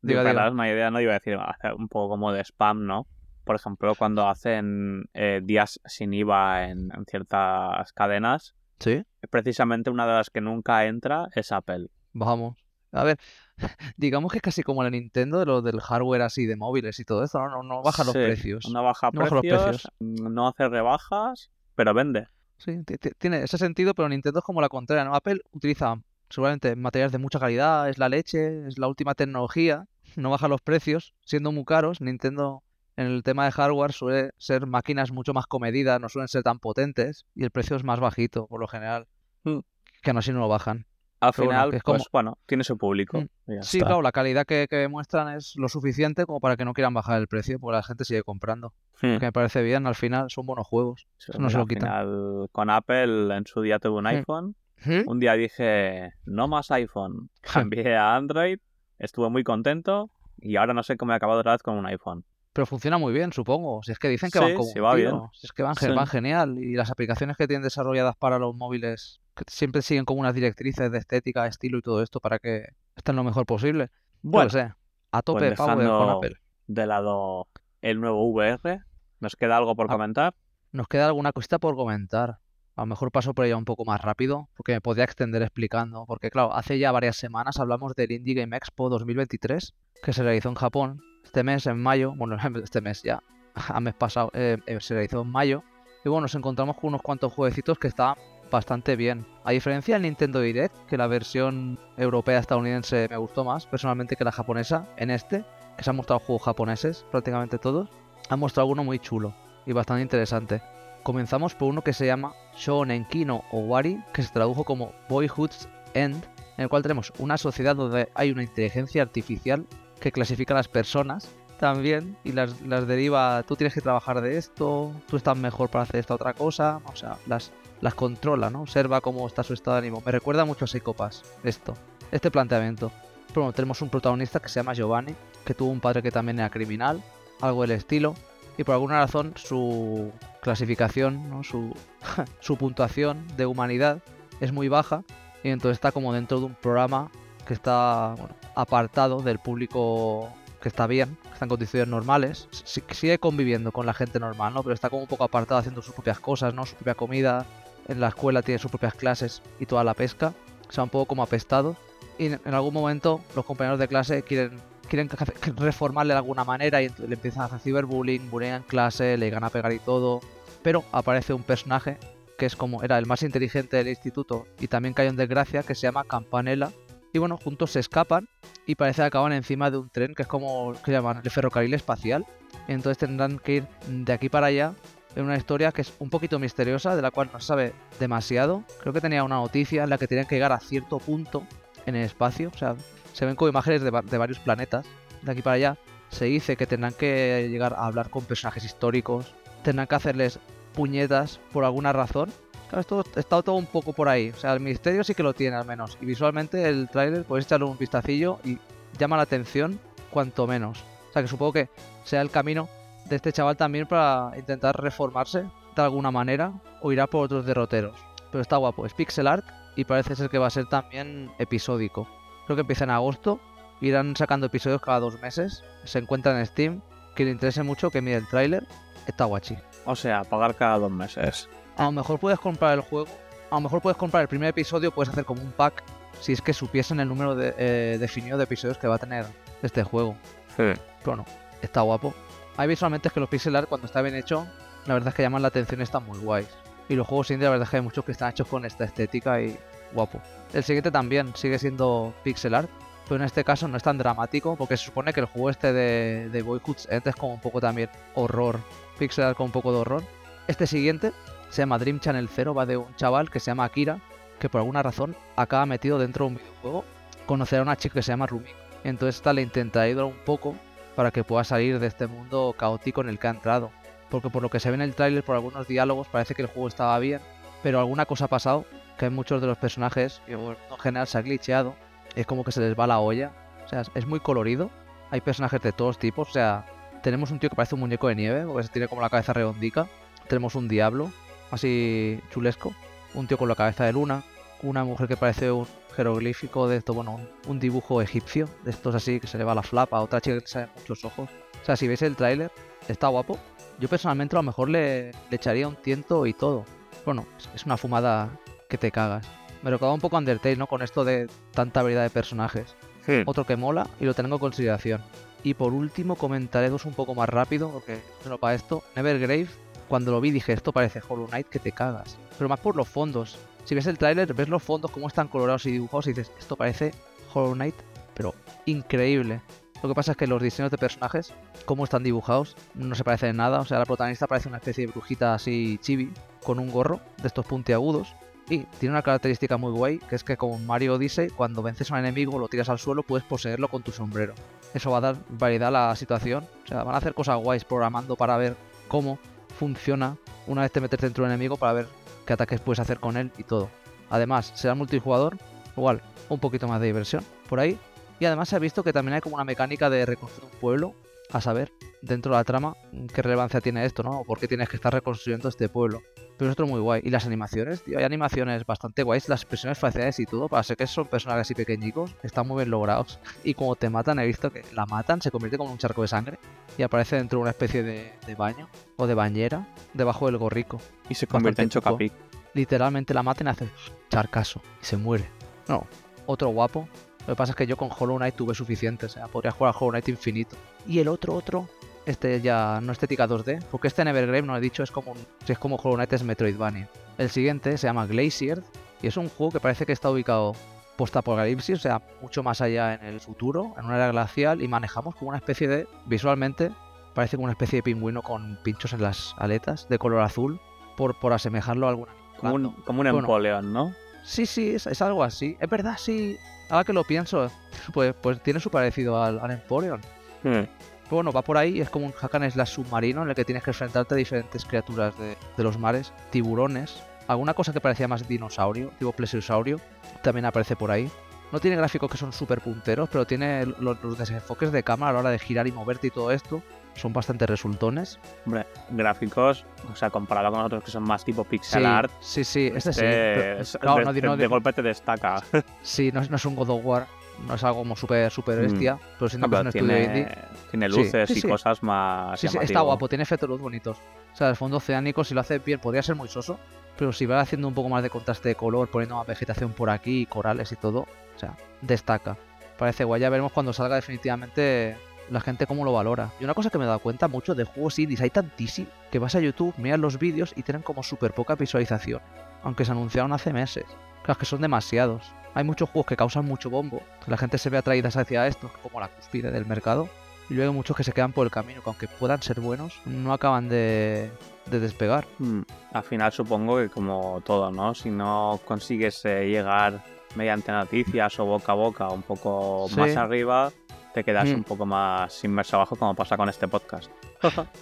Digo, daros una idea, no iba a decir, un poco como de spam, ¿no? Por ejemplo, cuando hacen eh, días sin IVA en, en ciertas cadenas, ¿Sí? precisamente una de las que nunca entra es Apple. Vamos. A ver, digamos que es casi como la Nintendo de lo del hardware así de móviles y todo eso, ¿no? No, no baja los precios. No baja No baja los precios, precios. no hace rebajas, pero vende. Sí, ti- ti- tiene ese sentido, pero Nintendo es como la contraria, ¿no? Apple utiliza seguramente materiales de mucha calidad, es la leche, es la última tecnología, no baja los precios, siendo muy caros. Nintendo en el tema de hardware suele ser máquinas mucho más comedidas, no suelen ser tan potentes y el precio es más bajito por lo general, Mm. que aún así no lo bajan. Al Pero bueno, final, que es pues bueno, tiene su público. Mm. Sí, está. claro, la calidad que, que muestran es lo suficiente como para que no quieran bajar el precio, porque la gente sigue comprando. Mm. Que me parece bien, al final son buenos juegos. Sí, eso no se lo quitan. final, con Apple, en su día tuve un Mm. iPhone. ¿Mm? Un día dije, no más iPhone. Cambié a Android, estuve muy contento y ahora no sé cómo he acabado otra vez con un iPhone. Pero funciona muy bien, supongo. Si es que dicen que Sí, van como sí, un va bien. Si es que van, Sí. van genial. Y las aplicaciones que tienen desarrolladas para los móviles que siempre siguen como unas directrices de estética, estilo y todo esto para que estén lo mejor posible. Bueno, sé. A tope pues power con Apple. de lado el nuevo VR, ¿nos queda algo por Ah. comentar? Nos queda alguna cosita por comentar. A lo mejor paso por ella un poco más rápido, porque me podría extender explicando. Porque, claro, hace ya varias semanas hablamos del Indie Game Expo 2023, que se realizó en Japón este mes, en mayo. Bueno, este mes ya, a mes pasado, eh, eh, se realizó en mayo. Y bueno, nos encontramos con unos cuantos jueguecitos que estaban bastante bien. A diferencia del Nintendo Direct, que la versión europea estadounidense me gustó más personalmente que la japonesa, en este, que se han mostrado juegos japoneses, prácticamente todos, han mostrado uno muy chulo y bastante interesante. Comenzamos por uno que se llama Shonen Kino Owari, que se tradujo como Boyhood's End, en el cual tenemos una sociedad donde hay una inteligencia artificial que clasifica a las personas también y las, las deriva, tú tienes que trabajar de esto, tú estás mejor para hacer esta otra cosa, o sea, las, las controla, ¿no? Observa cómo está su estado de ánimo. Me recuerda mucho a Psychopass, esto, este planteamiento. Pero bueno, tenemos un protagonista que se llama Giovanni, que tuvo un padre que también era criminal, algo del estilo, y por alguna razón su clasificación, ¿no? su, su puntuación de humanidad es muy baja, y entonces está como dentro de un programa que está bueno, apartado del público que está bien, que está en condiciones normales. Sigue conviviendo con la gente normal, ¿no? Pero está como un poco apartado haciendo sus propias cosas, ¿no? Su propia comida. En la escuela tiene sus propias clases y toda la pesca. O sea, un poco como apestado. Y en algún momento los compañeros de clase quieren, quieren reformarle de alguna manera y le empiezan a hacer ciberbullying, bullying en clase, le llegan a pegar y todo. Pero aparece un personaje que es como era el más inteligente del instituto y también cayó en desgracia, que se llama Campanella. Y bueno, juntos se escapan y parece que acaban encima de un tren que es como que llaman el ferrocarril espacial. Entonces tendrán que ir de aquí para allá en una historia que es un poquito misteriosa, de la cual no se sabe demasiado. Creo que tenía una noticia en la que tenían que llegar a cierto punto en el espacio. O sea, se ven como imágenes de, de varios planetas. De aquí para allá se dice que tendrán que llegar a hablar con personajes históricos. Tendrán que hacerles puñetas por alguna razón. Claro, esto está todo un poco por ahí. O sea, el misterio sí que lo tiene al menos. Y visualmente el tráiler podéis echarle un vistacillo y llama la atención cuanto menos. O sea que supongo que sea el camino de este chaval también para intentar reformarse de alguna manera o irá por otros derroteros. Pero está guapo, es pixel art y parece ser que va a ser también episódico. Creo que empieza en agosto, irán sacando episodios cada dos meses. Se encuentra en Steam. Quien le interese mucho que mire el tráiler, está guachi. O sea, pagar cada dos meses. A lo mejor puedes comprar el juego, a lo mejor puedes comprar el primer episodio, puedes hacer como un pack si es que supiesen el número de, eh, definido de episodios que va a tener este juego. Sí. Pero no, está guapo. Hay visualmente es que los pixel art cuando está bien hecho, la verdad es que llaman la atención y están muy guays. Y los juegos indie, la verdad es que hay muchos que están hechos con esta estética y guapo. El siguiente también sigue siendo pixel art, pero en este caso no es tan dramático porque se supone que el juego este de, de es como un poco también horror, pixel art con un poco de horror. Este siguiente se llama Dream Channel 0, va de un chaval que se llama Akira, que por alguna razón acaba metido dentro de un videojuego, conocer a una chica que se llama Rumi. Entonces esta le intenta ayudar un poco para que pueda salir de este mundo caótico en el que ha entrado. Porque por lo que se ve en el tráiler, por algunos diálogos, parece que el juego estaba bien, pero alguna cosa ha pasado, que hay muchos de los personajes, que en general se ha glitcheado, es como que se les va la olla. O sea, es muy colorido, hay personajes de todos tipos, o sea, tenemos un tío que parece un muñeco de nieve, porque tiene como la cabeza redondica, tenemos un diablo, así chulesco, un tío con la cabeza de luna, una mujer que parece un jeroglífico de esto, bueno, un, un dibujo egipcio, de estos así que se le va la flapa, otra chica que sale muchos ojos. O sea, si veis el tráiler, está guapo. Yo personalmente a lo mejor le, le echaría un tiento y todo. Bueno, es- es una fumada que te cagas. Me recordaba un poco Undertale, ¿no? Con esto de tanta variedad de personajes. Sí. Otro que mola y lo tengo en consideración. Y por último comentaré dos un poco más rápido, porque no para esto. Nevergrave, cuando lo vi dije, esto parece Hollow Knight que te cagas. Pero más por los fondos. Si ves el tráiler, ves los fondos, cómo están colorados y dibujados y dices, esto parece Hollow Knight, pero increíble. Lo que pasa es que los diseños de personajes, cómo están dibujados, no se parecen en nada. O sea, la protagonista parece una especie de brujita así chibi, con un gorro de estos puntiagudos. Y tiene una característica muy guay, que es que como Mario Odyssey, cuando vences a un enemigo, lo tiras al suelo, puedes poseerlo con tu sombrero. Eso va a dar variedad a la situación. O sea, van a hacer cosas guays programando para ver cómo funciona una vez te metes dentro del enemigo para ver qué ataques puedes hacer con él y todo. Además, será multijugador, igual, un poquito más de diversión por ahí. Y además se ha visto que también hay como una mecánica de reconstruir un pueblo, a saber, dentro de la trama, qué relevancia tiene esto, ¿no? O por qué tienes que estar reconstruyendo este pueblo. Pero es otro muy guay. Y las animaciones, tío, hay animaciones bastante guays, las expresiones faciales y todo, para ser que son personajes así pequeñicos, están muy bien logrados. Y como te matan, he visto que la matan, se convierte como en un charco de sangre y aparece dentro de una especie de, de baño o de bañera debajo del gorrico. Y se convierte en bastante cuco. Chocapic. Literalmente la matan y hace charcaso y se muere. No, otro guapo. Lo que pasa es que yo con Hollow Knight tuve suficiente, o sea, podría jugar a Hollow Knight infinito. Y el otro, otro, este ya no estética 2D, porque este Nevergrave, no lo he dicho, es como, si es como Hollow Knight es Metroidvania. El siguiente se llama Glacier y es un juego que parece que está ubicado post-apocalipsis, o sea, mucho más allá en el futuro, en una era glacial, y manejamos como una especie de, visualmente, parece como una especie de pingüino con pinchos en las aletas de color azul, por, por asemejarlo a alguna. Como un, como un Bueno. Empoleon, ¿no? Sí, sí, es, es algo así. Es verdad, sí. Ahora que lo pienso, pues, pues tiene su parecido al, al Emporion. Hmm. Pero bueno, va por ahí, es como un hack and slash submarino en el que tienes que enfrentarte a diferentes criaturas de, de los mares, tiburones, alguna cosa que parecía más dinosaurio, tipo plesiosaurio, también aparece por ahí. No tiene gráficos que son súper punteros, pero tiene los, los desenfoques de cámara a la hora de girar y moverte y todo esto. Son bastante resultones. Hombre, gráficos, o sea, comparado con otros que son más tipo pixel sí, art, sí, sí, este, sí. este pero- es- claro, de, no, de- no- de golpe te destaca. Sí, no, es- no es un God of War, no es algo como súper super Mm. bestia, pero siento No, que es un estudio tiene, indie. tiene Sí, luces sí, y sí. cosas más Sí, sí, está guapo, tiene efectos de luz bonitos. O sea, el fondo oceánico, si lo hace bien, podría ser muy soso. Pero si va haciendo un poco más de contraste de color, poniendo más vegetación por aquí, corales y todo, o sea, destaca. Parece guay. Ya veremos cuando salga definitivamente la gente cómo lo valora. Y una cosa que me he dado cuenta mucho de juegos indies, hay tantísimo que vas a YouTube, miras los vídeos y tienen como súper poca visualización. Aunque se anunciaron hace meses. Claro, que son demasiados. Hay muchos juegos que causan mucho bombo, que la gente se ve atraída hacia esto, como la cúspide del mercado. Y luego hay muchos que se quedan por el camino, que aunque puedan ser buenos, no acaban de, de despegar. Mm, Al final supongo que como todo, ¿no? Si no consigues eh, llegar mediante noticias o boca a boca un poco Sí. más arriba, te quedas Mm. un poco más inmerso abajo como pasa con este podcast.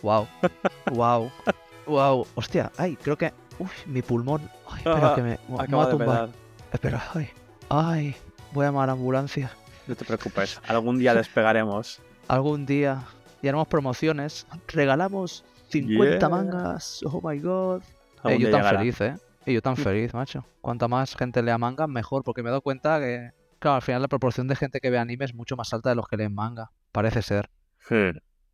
Wow. wow. Wow. Hostia, ay, creo que. Uy, mi pulmón. Ay, espera que me, me va Acaba a tumbar. Espera, ay. Ay, voy a llamar a ambulancia. No te preocupes, algún día despegaremos. Algún día y haremos promociones. Regalamos 50 Yeah. mangas. Oh my god. Algún Eh, yo día tan llegará. feliz, eh. Y yo tan feliz, macho. Cuanta más gente lea manga, mejor, porque me he dado cuenta que, claro, al final la proporción de gente que ve anime es mucho más alta de los que leen manga. Parece ser,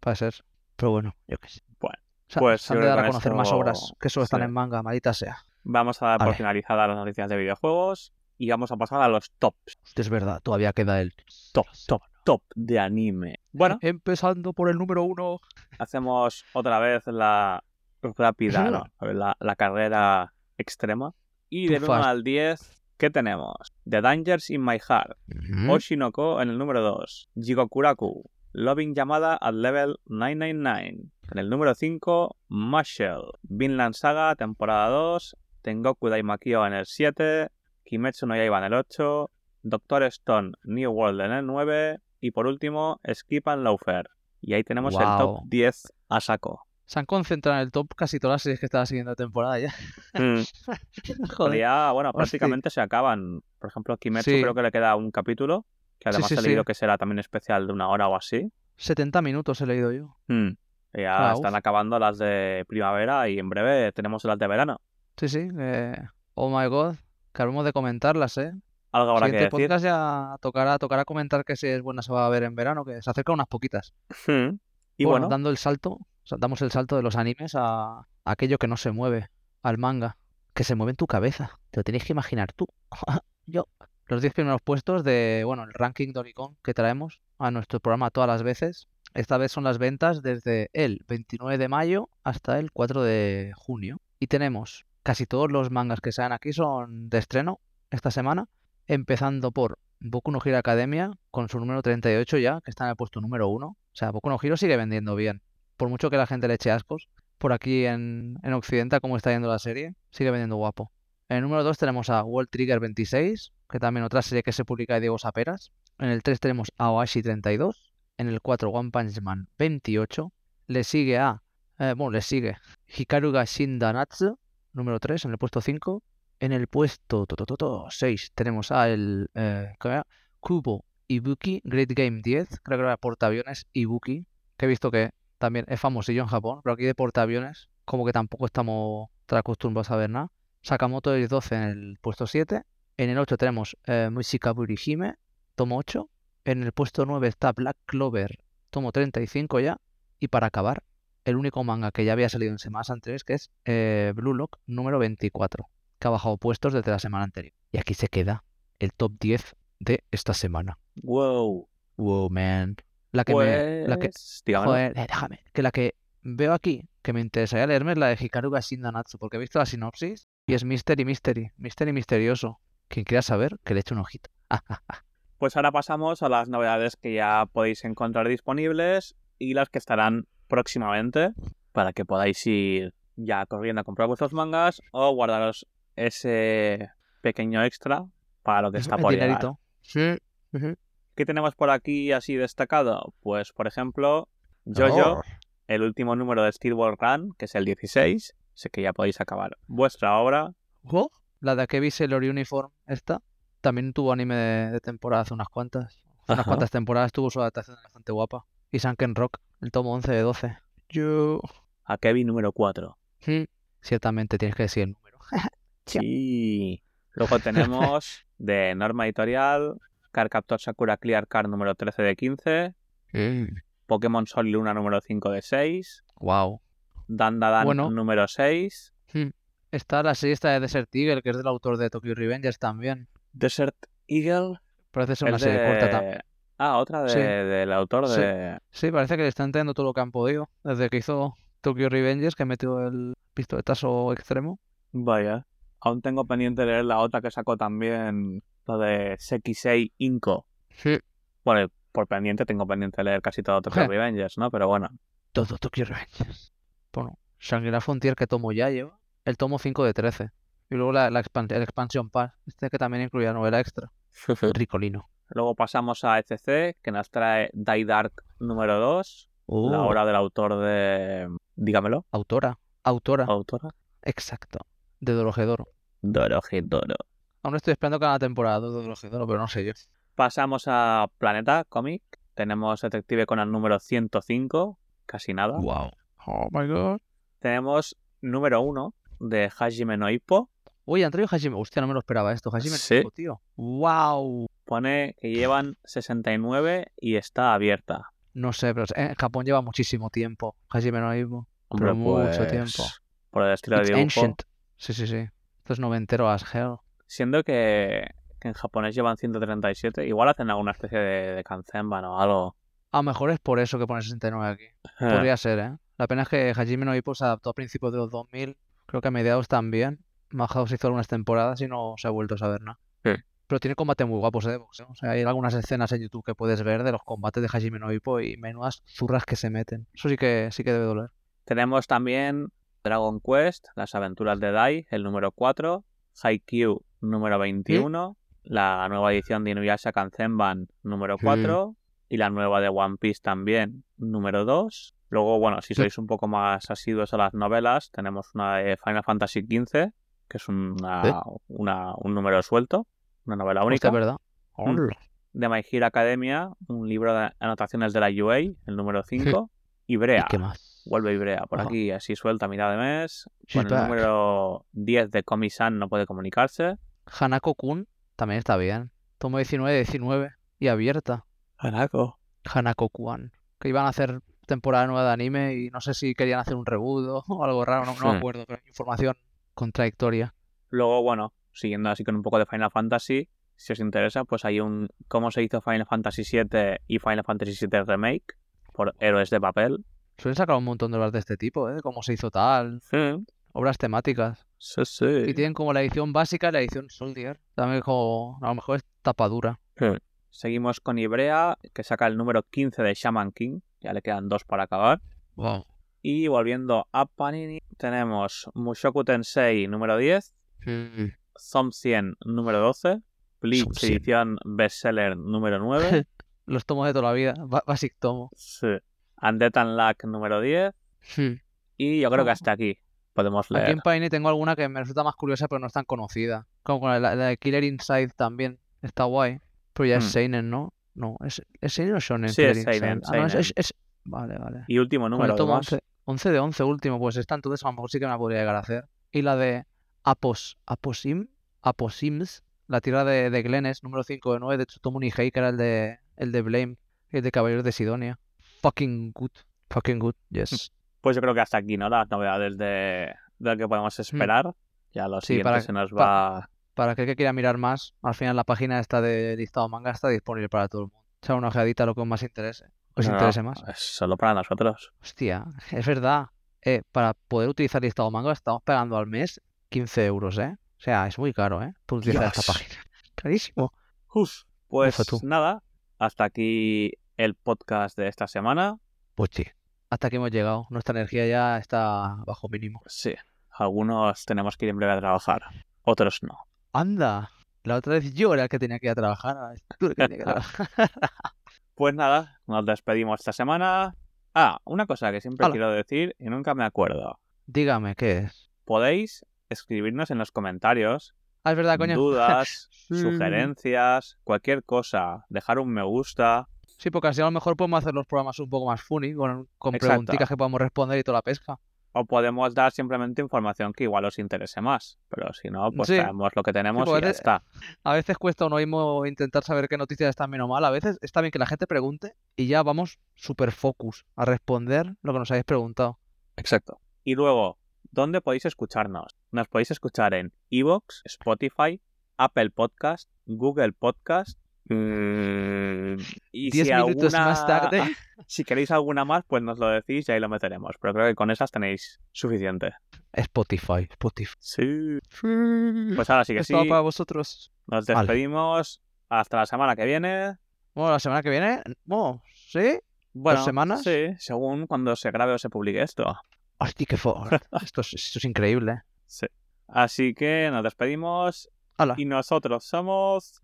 parece ser. Pero bueno, yo qué sé. Bueno, pues se han de dar a conocer más obras que solo están sí. en manga, maldita sea. Vamos a dar por finalizadas las noticias de videojuegos y vamos a pasar a los tops. Es verdad, todavía queda el. Top, top, top de anime. Bueno, Empezando por el número uno. hacemos otra vez la rápida, no, la, la carrera extrema. Y Too del 1 fast. al 10, ¿qué tenemos? The Dangers in My Heart, Ujú. Oshinoko en el número 2, Jigokuraku, Loving Llamada at level 999. En el número 5, Marshall, Vinland Saga, temporada 2, Tengoku Daimakyo en el 7, Kimetsu no Yaiba en el 8, Doctor Stone New World en el 9 y por último, Skip and Loafer. Y ahí tenemos el top Guau. 10 a saco. Se han concentrado en el top casi todas las series que estaba siguiendo la temporada ya. Mm, Joder. ya, bueno, Hostia. prácticamente se acaban. Por ejemplo, Kimetsu Sí. creo que le queda un capítulo, que además sí, he leído que será también especial de una hora o así. 70 minutos he leído yo. Mm, Ya Ah, están uf. acabando las de primavera y en breve tenemos las de verano. Sí, sí. eh, Oh my god. Que hablamos de comentarlas, ¿eh? Algo habrá que decir. podcast ya tocará, tocará comentar que si es buena se va a ver en verano, que se acercan unas poquitas. Mm, Y bueno, bueno, dando el salto, damos el salto de los animes a, aquello que no se mueve, al manga, que se mueve en tu cabeza. Te lo tienes que imaginar tú. Yo. Los 10 primeros puestos de, bueno, el ranking de Oricon que traemos a nuestro programa todas las veces. Esta vez son las ventas desde el 29 de mayo hasta el 4 de junio. Y tenemos casi todos los mangas que salen aquí son de estreno esta semana, empezando por Boku no Hero Academia con su número 38 ya, que está en el puesto número 1. O sea, Boku no Hero sigue vendiendo bien. Por mucho que la gente le eche ascos, por aquí en, en Occidente, como está yendo la serie, sigue vendiendo guapo. En el número 2 tenemos a World Trigger 26, que también otra serie que se publica de Diego Saperas. En el 3 tenemos a Oashi 32. En el 4 One Punch Man 28. Le sigue a... eh, bueno, le sigue Hikaru ga Shindanatsu, número 3, en el puesto 5. En el puesto 6 tenemos a el eh. Kubo Ibuki Great Game 10, creo que era portaaviones Ibuki, que he visto que también es famosillo en Japón, pero aquí de portaaviones como que tampoco estamos tan acostumbrados a ver nada. Sakamoto es 12 en el puesto 7. En el 8 tenemos eh, Mushikaburi Hime, tomo 8. En el puesto 9 está Black Clover, tomo 35 ya. Y para acabar, el único manga que ya había salido en semanas anteriores, que es eh, Blue Lock número 24, que ha bajado puestos desde la semana anterior. Y aquí se queda el top 10 de esta semana. wow. Wow, man. La que me... La que, Pues. Joder, eh, déjame. Que la que veo aquí, que me interesaría leerme, es la de Hikaru ga Shindanatsu, porque he visto la sinopsis y es Mystery Mystery, Mystery Misterioso. Quien quiera saber, que le eche un ojito. Pues ahora pasamos a las novedades que ya podéis encontrar disponibles y las que estarán próximamente para que podáis ir ya corriendo a comprar vuestros mangas o guardaros ese pequeño extra para lo que está por llegar. dinerito. Sí. ¿Qué tenemos por aquí así destacado? Pues, por ejemplo, Jojo, Oh. el último número de Steelboard Run, que es el 16. Sé que ya podéis acabar vuestra obra. Oh, La de Akebi Sailor Uniform, esta, también tuvo anime de, de temporada hace unas cuantas. Hace unas cuantas temporadas tuvo su adaptación bastante guapa. Y Sunken Rock, el tomo 11 de 12. Yo... A Kevin número 4. Mm, Ciertamente tienes que decir el número. Sí. Luego tenemos de Norma Editorial Carcaptor Sakura Clear Card número 13 de 15. Pokémon Sol y Luna número 5 de 6. Wow. Dandadan Bueno. número 6. Está la serie esta de Desert Eagle, que es del autor de Tokyo Revengers también. Desert Eagle. Parece ser una serie de- corta también. Ah, otra de- Sí. del autor de... Sí, parece que le están trayendo todo lo que han podido. Desde que hizo Tokyo Revengers, que metió el pistoletazo extremo. Vaya. Aún tengo pendiente de leer la otra que sacó también, de Sekisei Inko. Sí. Bueno, por pendiente tengo pendiente de leer casi todo Tokyo. Revengers, ¿no? Pero bueno. Todo Tokyo Revengers. Bueno, Shangri-La Frontier, que tomo ya lleva. El tomo 5 de 13. Y luego la, la el Expansion Pass. Este que también incluía novela extra. Ricolino. Luego pasamos a ECC, que nos trae Die Dark número 2, la obra del autor de... Dígamelo, Autora. Autora. autora. Exacto. De Dorohedoro. Dorohedoro. Aún estoy esperando cada temporada de Dorohedoro, pero no sé yo. Pasamos a Planeta Comic. Tenemos Detective Conan número 105, casi nada. Wow. Oh my god. Tenemos número 1 de Hajime no Ippo. Uy, han traído Hajime. Hostia, no me lo esperaba esto. Hajime, Sí. Ippo, tío. Wow. Pone que llevan 69 y está abierta. No sé, pero en Japón lleva muchísimo tiempo. Hajime no Ippo. Hombre, Pero mucho pues, tiempo. Por el estilo de It's dibujo. ancient. Sí, sí, sí. Esto es noventero as hell. Siendo que, que en japonés llevan 137, igual hacen alguna especie de, de kanzenban o algo. A lo mejor es por eso que pone 69 aquí. Eh, Podría ser, ¿eh? La pena es que Hajime no Ippo se adaptó a principios de los 2000. Creo que a mediados también. Madhouse hizo algunas temporadas y no se ha vuelto a saber nada. Sí. Pero tiene combate muy guapos ¿eh? de boxeo. O sea, hay algunas escenas en YouTube que puedes ver de los combates de Hajime no Ippo y menudas zurras que se meten. Eso sí que sí que debe doler. Tenemos también Dragon Quest, las aventuras de Dai, el número 4, Haikyuu número 21, la nueva edición de Inuyasha Kanzenban número Sí. 4 y la nueva de One Piece también número 2. Luego, bueno, si Sí. sois un poco más asiduos a las novelas, tenemos una de Final Fantasy XV, que es una, ¿Eh? una- un número suelto, una novela única. verdad. Mm. De My Hero Academia, un libro de anotaciones de la UA, el número 5, y ¿Y Brea. qué más? Vuelve Ibrea por Ajá. aquí, así suelta, mitad de mes. She's Con el back. número 10 de Komi-san no puede comunicarse. Hanako-kun también está bien. Tomo 19, 19 y abierta. Hanako. Hanako-kun. Que iban a hacer temporada nueva de anime y no sé si querían hacer un reboot o algo raro, no, no me acuerdo, pero información contradictoria. Luego, bueno, siguiendo así con un poco de Final Fantasy, si os interesa, pues hay un cómo se hizo Final Fantasy VII y Final Fantasy VII Remake por Héroes de Papel. Suelen sacar un montón de obras de este tipo, ¿eh? De cómo se hizo tal, Sí, obras temáticas. sí, sí. Y tienen como la edición básica y la edición Soldier. También como, a lo mejor es tapadura. Seguimos con Ibrea, que saca el número 15 de Shaman King. Ya le quedan dos para acabar. Wow. Y volviendo a Panini, tenemos Mushoku Tensei número 10, Zom 100 número 12, Bleach Zom 100. edición bestseller número 9, Los tomos de toda la vida. Ba- Basic tomo. sí, Undead Unluck número 10, y yo creo que hasta aquí podemos Aquí leer. en Paine tengo alguna que me resulta más curiosa, pero no es tan conocida. Como con la, la de Killer Inside también. Está guay. Pero ya es Hmm. Seinen, ¿no? No, ¿es, ¿es Seinen o Shonen? Sí, Killer es seinen? Ah, no, es, es- es- Vale, vale. Y último número, el tomo además. 11, 11 de 11 último, pues esta entonces a lo mejor sí que me la podría llegar a hacer. Y la de Apos, Aposim, Aposims, la tira de, de Glenes, número 5 de 9, de Tsutomu Nihei, que era el de, el de Blame, el de Caballeros de Sidonia. Fucking good, fucking good, yes. Pues yo creo que hasta aquí, ¿no? Las novedades de, de lo que podemos esperar. Ya lo. Sí, siguiente para- se nos va... Para aquel que quiera mirar más, al final la página esta de listado manga está disponible para todo el mundo. Echar una ojeadita a lo que os más interese. Os No, interese más. Es solo para nosotros. Hostia, es verdad. Eh, para poder utilizar listado manga estamos pagando al mes 15 euros, ¿eh? O sea, es muy caro, ¿eh? Por utilizar esta página. Carísimo. Uf, pues nada, hasta aquí el podcast de esta semana. Pues sí. Hasta aquí hemos llegado. Nuestra energía ya está bajo mínimo. Sí, algunos tenemos que ir en breve a trabajar, otros no. Anda. La otra vez yo era el que tenía que ir a trabajar. tú el que tiene que trabajar. Pues nada, nos despedimos esta semana. Ah, una cosa que siempre quiero decir y nunca me acuerdo. Dígame, ¿qué es? Podéis escribirnos en los comentarios Ah, es verdad, coño. dudas, sugerencias, cualquier cosa, dejar un me gusta. Sí, porque así a lo mejor podemos hacer los programas un poco más funny, con, con Exacto. preguntitas que podamos responder y toda la pesca. O podemos dar simplemente información que igual os interese más. Pero si no, pues Sí. traemos lo que tenemos y ya está. A veces cuesta uno mismo intentar saber qué noticias están bien o mal. A veces está bien que la gente pregunte y ya vamos super focus a responder lo que nos habéis preguntado. Exacto. Y luego, ¿dónde podéis escucharnos? Nos podéis escuchar en Evox, Spotify, Apple Podcast, Google Podcast. Mm, y Diez si minutos más tarde. Si queréis alguna más, pues nos lo decís y ahí lo meteremos. Pero creo que con esas tenéis suficiente. Spotify, Spotify. Sí. Pues ahora sí que sí. Esto para vosotros. Nos Vale. despedimos. Hasta la semana que viene. Bueno, la semana que viene. Bueno, ¿sí? Bueno, semanas? Sí, según cuando se grabe o se publique esto. Hostia, qué for. Esto es, esto es increíble. Sí. Así que nos despedimos y nosotros somos